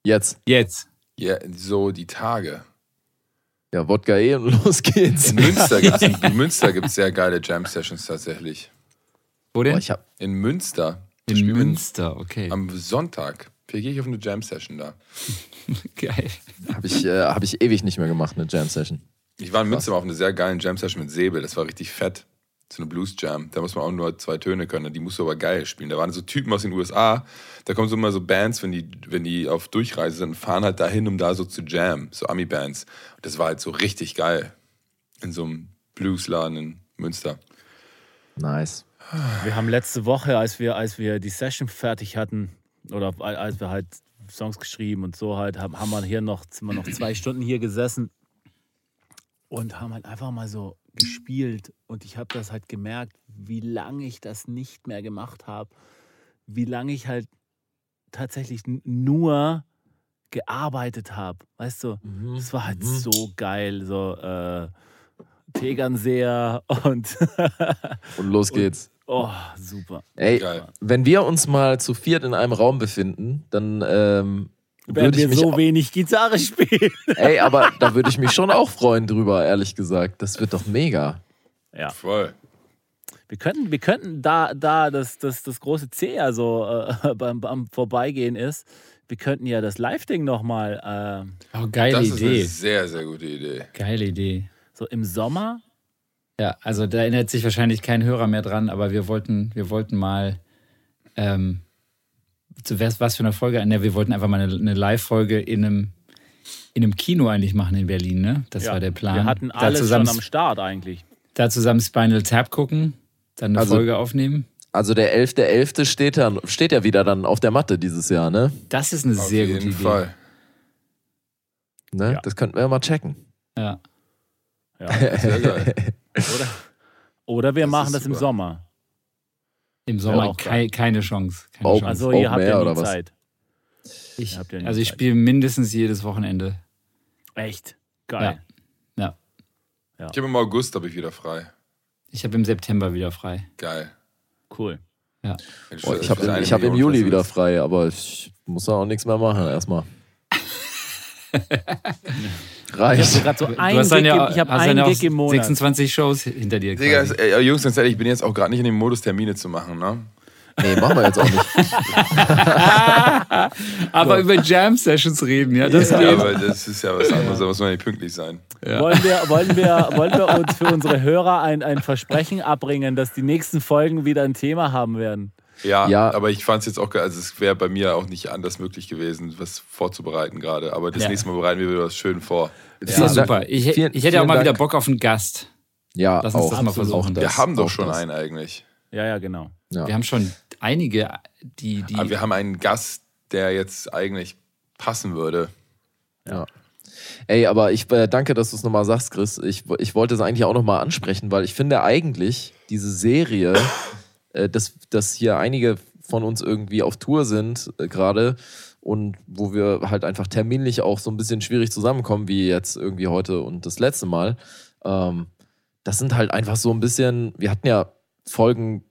Jetzt. Jetzt. Ja, so die Tage. Ja, Wodka eh und los geht's. In Münster gibt es in Münster gibt's sehr geile Jam-Sessions tatsächlich. Wo denn? Boah, ich hab, In Münster. In Münster, okay. Am Sonntag. Hier gehe ich auf eine Jam-Session da. Geil. hab ich, äh, hab ich ewig nicht mehr gemacht, eine Jam-Session. Ich war in Münster mal auf einer sehr geilen Jam-Session mit Säbel. Das war richtig fett. So eine Blues-Jam. Da muss man auch nur zwei Töne können. Die musst du aber geil spielen. Da waren so Typen aus den USA. Da kommen so immer so Bands, wenn die, wenn die auf Durchreise sind, fahren halt dahin, um da so zu jam. So Ami-Bands. Und das war halt so richtig geil. In so einem Bluesladen in Münster. Nice. Wir haben letzte Woche, als wir, als wir die Session fertig hatten, oder als wir halt Songs geschrieben und so halt, haben, haben wir hier noch, sind wir noch zwei Stunden hier gesessen und haben halt einfach mal so gespielt. Und ich habe das halt gemerkt, wie lange ich das nicht mehr gemacht habe. Wie lange ich halt tatsächlich nur gearbeitet habe. Weißt du, das war halt so geil. So äh, Tegernseher und Und los geht's. oh, super. Ey, Geil. wenn wir uns mal zu viert in einem Raum befinden, dann ähm, Werden würde ich wir so wenig Gitarre spielen. ey, aber da würde ich mich schon auch freuen drüber, ehrlich gesagt. Das wird doch mega. Ja. Voll. Wir könnten, wir könnten da, da das, das, das große C ja so äh, beim, beim Vorbeigehen ist, wir könnten ja das Live-Ding nochmal Oh, geile Das ist Idee. eine sehr, sehr gute Idee. Geile Idee. so im Sommer. Ja, also da erinnert sich wahrscheinlich kein Hörer mehr dran, aber wir wollten, wir wollten mal ähm, was, was für eine Folge? Ne, wir wollten einfach mal eine, eine Live-Folge in einem, in einem Kino eigentlich machen in Berlin, ne? Das ja, war der Plan. Wir hatten alles zusammen, schon am Start eigentlich. da zusammen Spinal Tap gucken, dann eine Also- Folge aufnehmen. Also der 11.11. steht, ja, steht ja wieder dann auf der Matte dieses Jahr, ne? Das ist eine Auf sehr jeden gute Idee. Fall. ne? Ja. Das könnten wir ja mal checken. Ja. Ja. Sehr geil. Oder, oder wir Das machen das im super. Sommer. Im Sommer kei keine Chance. Keine Oh, Chance. Also ihr habt ja oder nie was? Zeit. Ich, ja nie also ich spiele mindestens jedes Wochenende. Echt. Geil. Ja. Ich habe im August habe ich wieder frei. Ich habe im September wieder frei. Geil. Cool. Ja. Das ich habe hab im Juli wieder frei, aber ich muss da auch nichts mehr machen erstmal. Ich Reicht. habe gerade so Du ein hast dann Gig, ja, im- ich habe hast dann einen ja auch Gig im Monat. 26 Shows hinter dir. Digga, quasi. ey, Jungs, ganz ehrlich, ich bin jetzt auch gerade nicht in dem Modus, Termine zu machen, ne? Nee, machen wir jetzt auch nicht. Aber über Jam-Sessions reden, ja, das Ja, geht. aber das ist ja was anderes, da muss man nicht pünktlich sein. Wollen, wir, wollen, wir, wollen wir uns für unsere Hörer ein, ein Versprechen abbringen, dass die nächsten Folgen wieder ein Thema haben werden? Ja, Ja. aber ich fand es jetzt auch, also es wäre bei mir auch nicht anders möglich gewesen, was vorzubereiten gerade. Aber das Ja. nächste Mal bereiten wir wieder was schön vor. Ja, Vielen super. Ich, Vielen- ich hätte auch mal wieder Dank. Bock auf einen Gast. Ja, Lass uns auch, das mal versuchen. Auch Wir das, haben doch schon das. einen eigentlich. Ja, ja, genau. Ja. Wir haben schon einige, die. die Aber wir haben einen Gast, der jetzt eigentlich passen würde. Ja. Ey, aber ich äh, danke, dass du es nochmal sagst, Chris. Ich, ich wollte es eigentlich auch nochmal ansprechen, weil ich finde eigentlich diese Serie, dass, dass hier einige von uns irgendwie auf Tour sind äh, gerade und wo wir halt einfach terminlich auch so ein bisschen schwierig zusammenkommen, wie jetzt irgendwie heute und das letzte Mal. Ähm, das sind halt einfach so ein bisschen, wir hatten ja Folgen,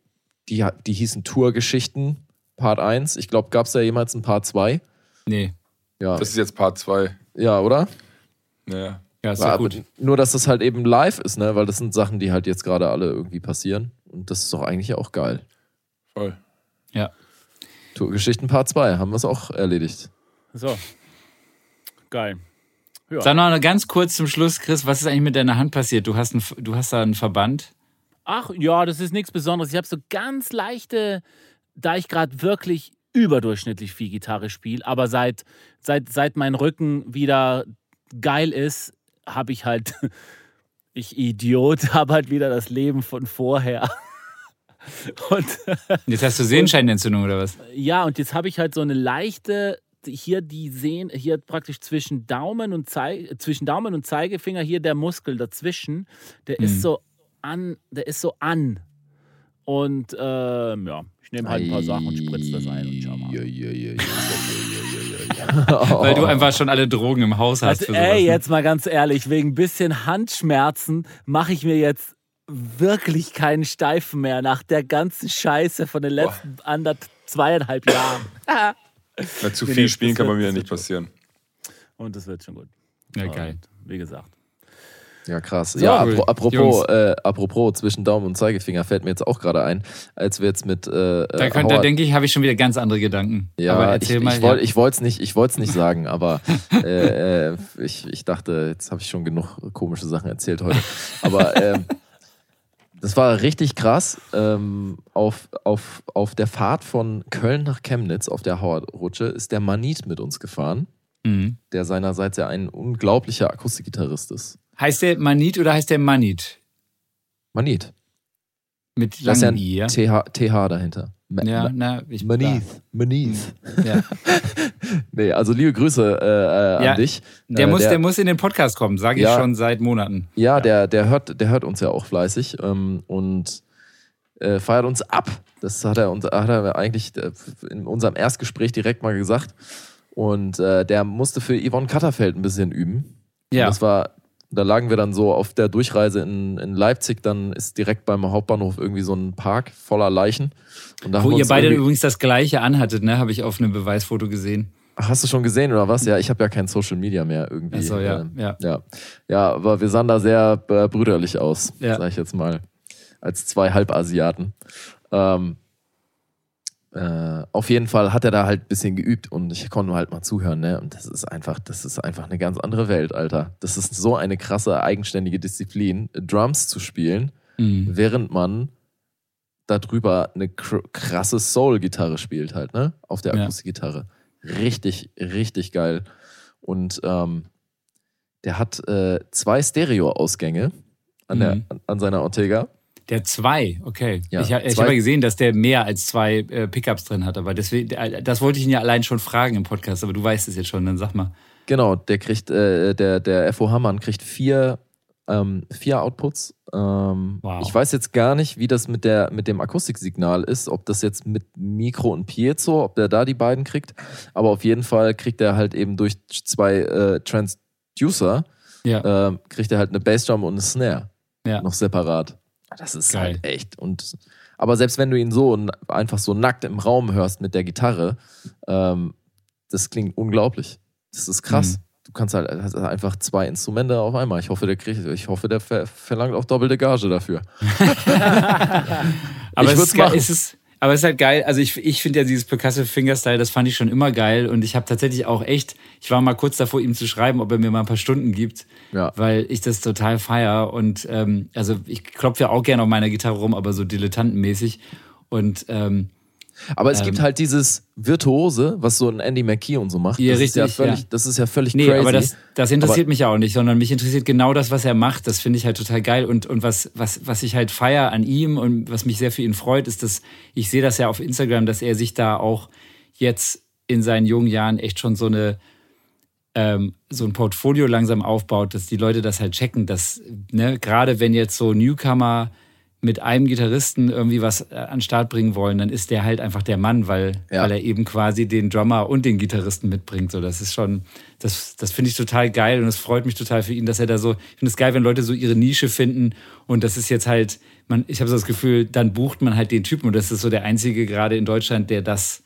die, die hießen Tourgeschichten, Part 1. Ich glaube, gab es da jemals ein Part 2? nee. Ja, Das ist jetzt Part 2. ja oder? Ja. Ja, ist Ja, ja gut. Nur, dass das halt eben live ist, ne? Weil das sind Sachen, die halt jetzt gerade alle irgendwie passieren. Und das ist doch eigentlich auch geil. Voll. Ja. Tourgeschichten Part 2, haben wir es auch erledigt. So. Geil. Ja. Dann noch ganz kurz zum Schluss, Chris, was ist eigentlich mit deiner Hand passiert? Du hast, ein, du hast da einen Verband. Ach ja, das ist nichts Besonderes. Ich habe so ganz leichte, da ich gerade wirklich überdurchschnittlich viel Gitarre spiele, aber seit, seit, seit mein Rücken wieder geil ist, habe ich halt, ich Idiot, habe halt wieder das Leben von vorher. Und Jetzt hast du Sehenscheinentzündung oder was? ja, und jetzt habe ich halt so eine leichte, hier die sehen, hier praktisch zwischen Daumen und Zei zwischen Daumen und Zeigefinger, hier der Muskel dazwischen, der Mhm. ist so an, der ist so an. Und ähm, ja, ich nehme halt ein paar Sachen und spritze das ein und schau mal. Ja, ja, ja, ja, ja, ja, ja, ja. Weil du einfach schon alle Drogen im Haus hast. Also, ey, ne? jetzt mal ganz ehrlich, wegen ein bisschen Handschmerzen mache ich mir jetzt wirklich keinen Steifen mehr nach der ganzen Scheiße von den letzten ander zweieinhalb Jahren. Na, zu viel nee, spielen kann bei mir das nicht passieren. Und das wird schon gut. Ja, geil. Und wie gesagt. Ja, krass. So, ja, cool. apro- apropos, äh, apropos zwischen Daumen und Zeigefinger fällt mir jetzt auch gerade ein, als wir jetzt mit äh, Da, könnt, da denke ich, habe ich schon wieder ganz andere Gedanken. Ja, Aber ich, erzähl ich, mal. woll, ja. ich wollte es nicht, ich nicht sagen, aber äh, äh, ich, ich dachte, jetzt habe ich schon genug komische Sachen erzählt heute. Aber ähm, das war richtig krass. Ähm, auf, auf, auf der Fahrt von Köln nach Chemnitz auf der Hauerrutsche ist der Manit mit uns gefahren, Mhm. der seinerseits ja ein unglaublicher Akustikgitarrist ist. Heißt der Manit oder heißt der Manit? Manit. Mit langem I, ja? TH, TH dahinter. Ma Ja, na, ich Manith. Manith. Ja. Nee, also liebe Grüße äh, äh, Ja, an dich. Der, Äh, muss, der, muss in den Podcast kommen, sage ich Ja. schon seit Monaten. Ja, Der, der, hört, der hört uns ja auch fleißig ähm, und äh, feiert uns ab. Das hat er, uns, hat er eigentlich äh, in unserem Erstgespräch direkt mal gesagt. Und äh, der musste für Yvonne Katterfeld ein bisschen üben. Und Ja. das war, da lagen wir dann so auf der Durchreise in, in Leipzig, dann ist direkt beim Hauptbahnhof irgendwie so ein Park voller Leichen. Und da haben Wo ihr beide übrigens das gleiche anhattet, ne? Habe ich auf einem Beweisfoto gesehen. Hast du schon gesehen oder was? Ja, ich habe ja kein Social Media mehr irgendwie. Achso, ja, Ähm, ja. Ja, ja, aber wir sahen da sehr äh, brüderlich aus, Ja. sag ich jetzt mal, als zwei Halbasiaten. Ähm, äh, auf jeden Fall hat er da halt ein bisschen geübt und ich konnte halt mal zuhören, ne? Und das ist einfach, das ist einfach eine ganz andere Welt, Alter. Das ist so eine krasse, eigenständige Disziplin, Drums zu spielen, Mhm. während man darüber eine kr krasse Soul-Gitarre spielt halt, ne? Auf der Ja. Akustikgitarre. Richtig, richtig geil. Und ähm, der hat äh, zwei Stereo-Ausgänge an, der, Mhm. an, an seiner Ortega. Der zwei, okay. Ja, ich ich habe ja gesehen, dass der mehr als zwei äh, Pickups drin hat, aber deswegen, äh, das wollte ich ihn ja allein schon fragen im Podcast, aber du weißt es jetzt schon, dann sag mal. Genau, der kriegt, äh, der, der FO Hammann kriegt vier, ähm, vier Outputs. Ähm, Wow. Ich weiß jetzt gar nicht, wie das mit, der, mit dem Akustiksignal ist, ob das jetzt mit Mikro und Piezo, ob der da die beiden kriegt. Aber auf jeden Fall kriegt er halt eben durch zwei äh, Transducer Ja. ähm, kriegt er halt eine Bassdrum und eine Snare Ja. noch separat. Das ist Geil. halt echt. Und, aber selbst wenn du ihn so einfach so nackt im Raum hörst mit der Gitarre, ähm, das klingt unglaublich. Das ist krass. Mhm. Du kannst halt hast einfach zwei Instrumente auf einmal. Ich hoffe, der kriegt, ich hoffe, der ver verlangt auch doppelte Gage dafür. Aber Ich es ist, es aber es ist halt geil. Also ich, ich finde ja dieses Percussive Fingerstyle, das fand ich schon immer geil. Und ich habe tatsächlich auch echt, ich war mal kurz davor, ihm zu schreiben, ob er mir mal ein paar Stunden gibt, Ja. weil ich das total feier. Und ähm, also ich klopfe ja auch gerne auf meiner Gitarre rum, aber so dilettantenmäßig. Und ähm, Aber es Ähm. gibt halt dieses Virtuose, was so ein Andy McKee und so macht. Ja, das, ist ja richtig, völlig, ja. das ist ja völlig Nee, crazy. aber das, das interessiert mich ja auch nicht, sondern mich interessiert genau das, was er macht. Das finde ich halt total geil. Und, und was, was, was ich halt feier an ihm und was mich sehr für ihn freut, ist, dass ich sehe das ja auf Instagram, dass er sich da auch jetzt in seinen jungen Jahren echt schon so eine ähm, so ein Portfolio langsam aufbaut, dass die Leute das halt checken, dass, ne, gerade wenn jetzt so Newcomer mit einem Gitarristen irgendwie was äh, an den Start bringen wollen, dann ist der halt einfach der Mann, weil, Ja. weil er eben quasi den Drummer und den Gitarristen mitbringt. So, das ist schon, das, das finde ich total geil und es freut mich total für ihn, dass er da so, ich finde es geil, wenn Leute so ihre Nische finden und das ist jetzt halt, man, ich habe so das Gefühl, dann bucht man halt den Typen und das ist so der einzige gerade in Deutschland, der das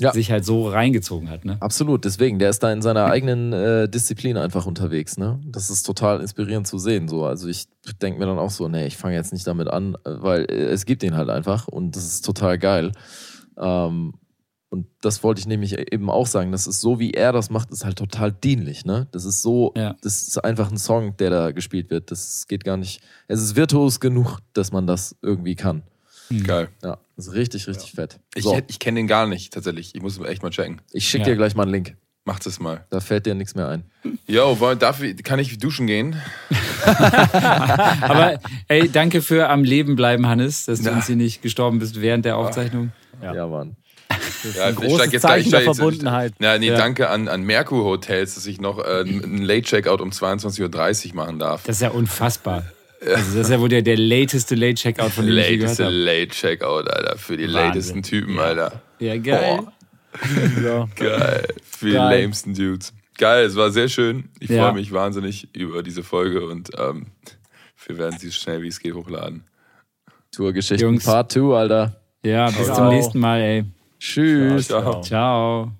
Ja. sich halt so reingezogen hat. Ne? Absolut, deswegen, der ist da in seiner eigenen äh, Disziplin einfach unterwegs, ne? Das ist total inspirierend zu sehen. So. Also ich denke mir dann auch so, nee, ich fange jetzt nicht damit an, äh, weil äh, es gibt ihn halt einfach und das ist total geil. Ähm, und das wollte ich nämlich eben auch sagen. Das ist so, wie er das macht, ist halt total dienlich, ne? Das ist so, Ja. das ist einfach ein Song, der da gespielt wird. Das geht gar nicht. Es ist virtuos genug, dass man das irgendwie kann. Geil. Ja, das ist richtig, richtig fett. Ich, So, hätt- ich kenne den gar nicht, tatsächlich. Ich muss echt mal checken. ich schicke Ja. dir gleich mal einen Link. Macht es mal. Da fällt dir nichts mehr ein. Yo, wollen- darf, ich- kann ich duschen gehen? Aber ey, danke für am Leben bleiben, Hannes, dass du Ja. uns hier nicht gestorben bist während der Aufzeichnung. Ja. Ja, Mann. Ja, ein großes Zeichen der Verbundenheit. Ja, nee, Ja. danke an, an Merkur Hotels, dass ich noch äh, einen Late Checkout um 22.30 Uhr machen darf. Das ist ja unfassbar. Also das ist ja wohl der, der lateste Late Checkout, von dem Lateste. Late Checkout, Alter. Für die Wahnsinn. latesten Typen, Alter. Ja, geil. Ja. Geil. Für die Geil. lamesten Dudes. Geil, es war sehr schön. Ich Ja. freue mich wahnsinnig über diese Folge und ähm, wir werden sie so schnell wie es geht hochladen. Tourgeschichten. Part 2, Alter. Ja, bis Ciao. zum nächsten Mal, ey. Tschüss. Ciao. Ciao.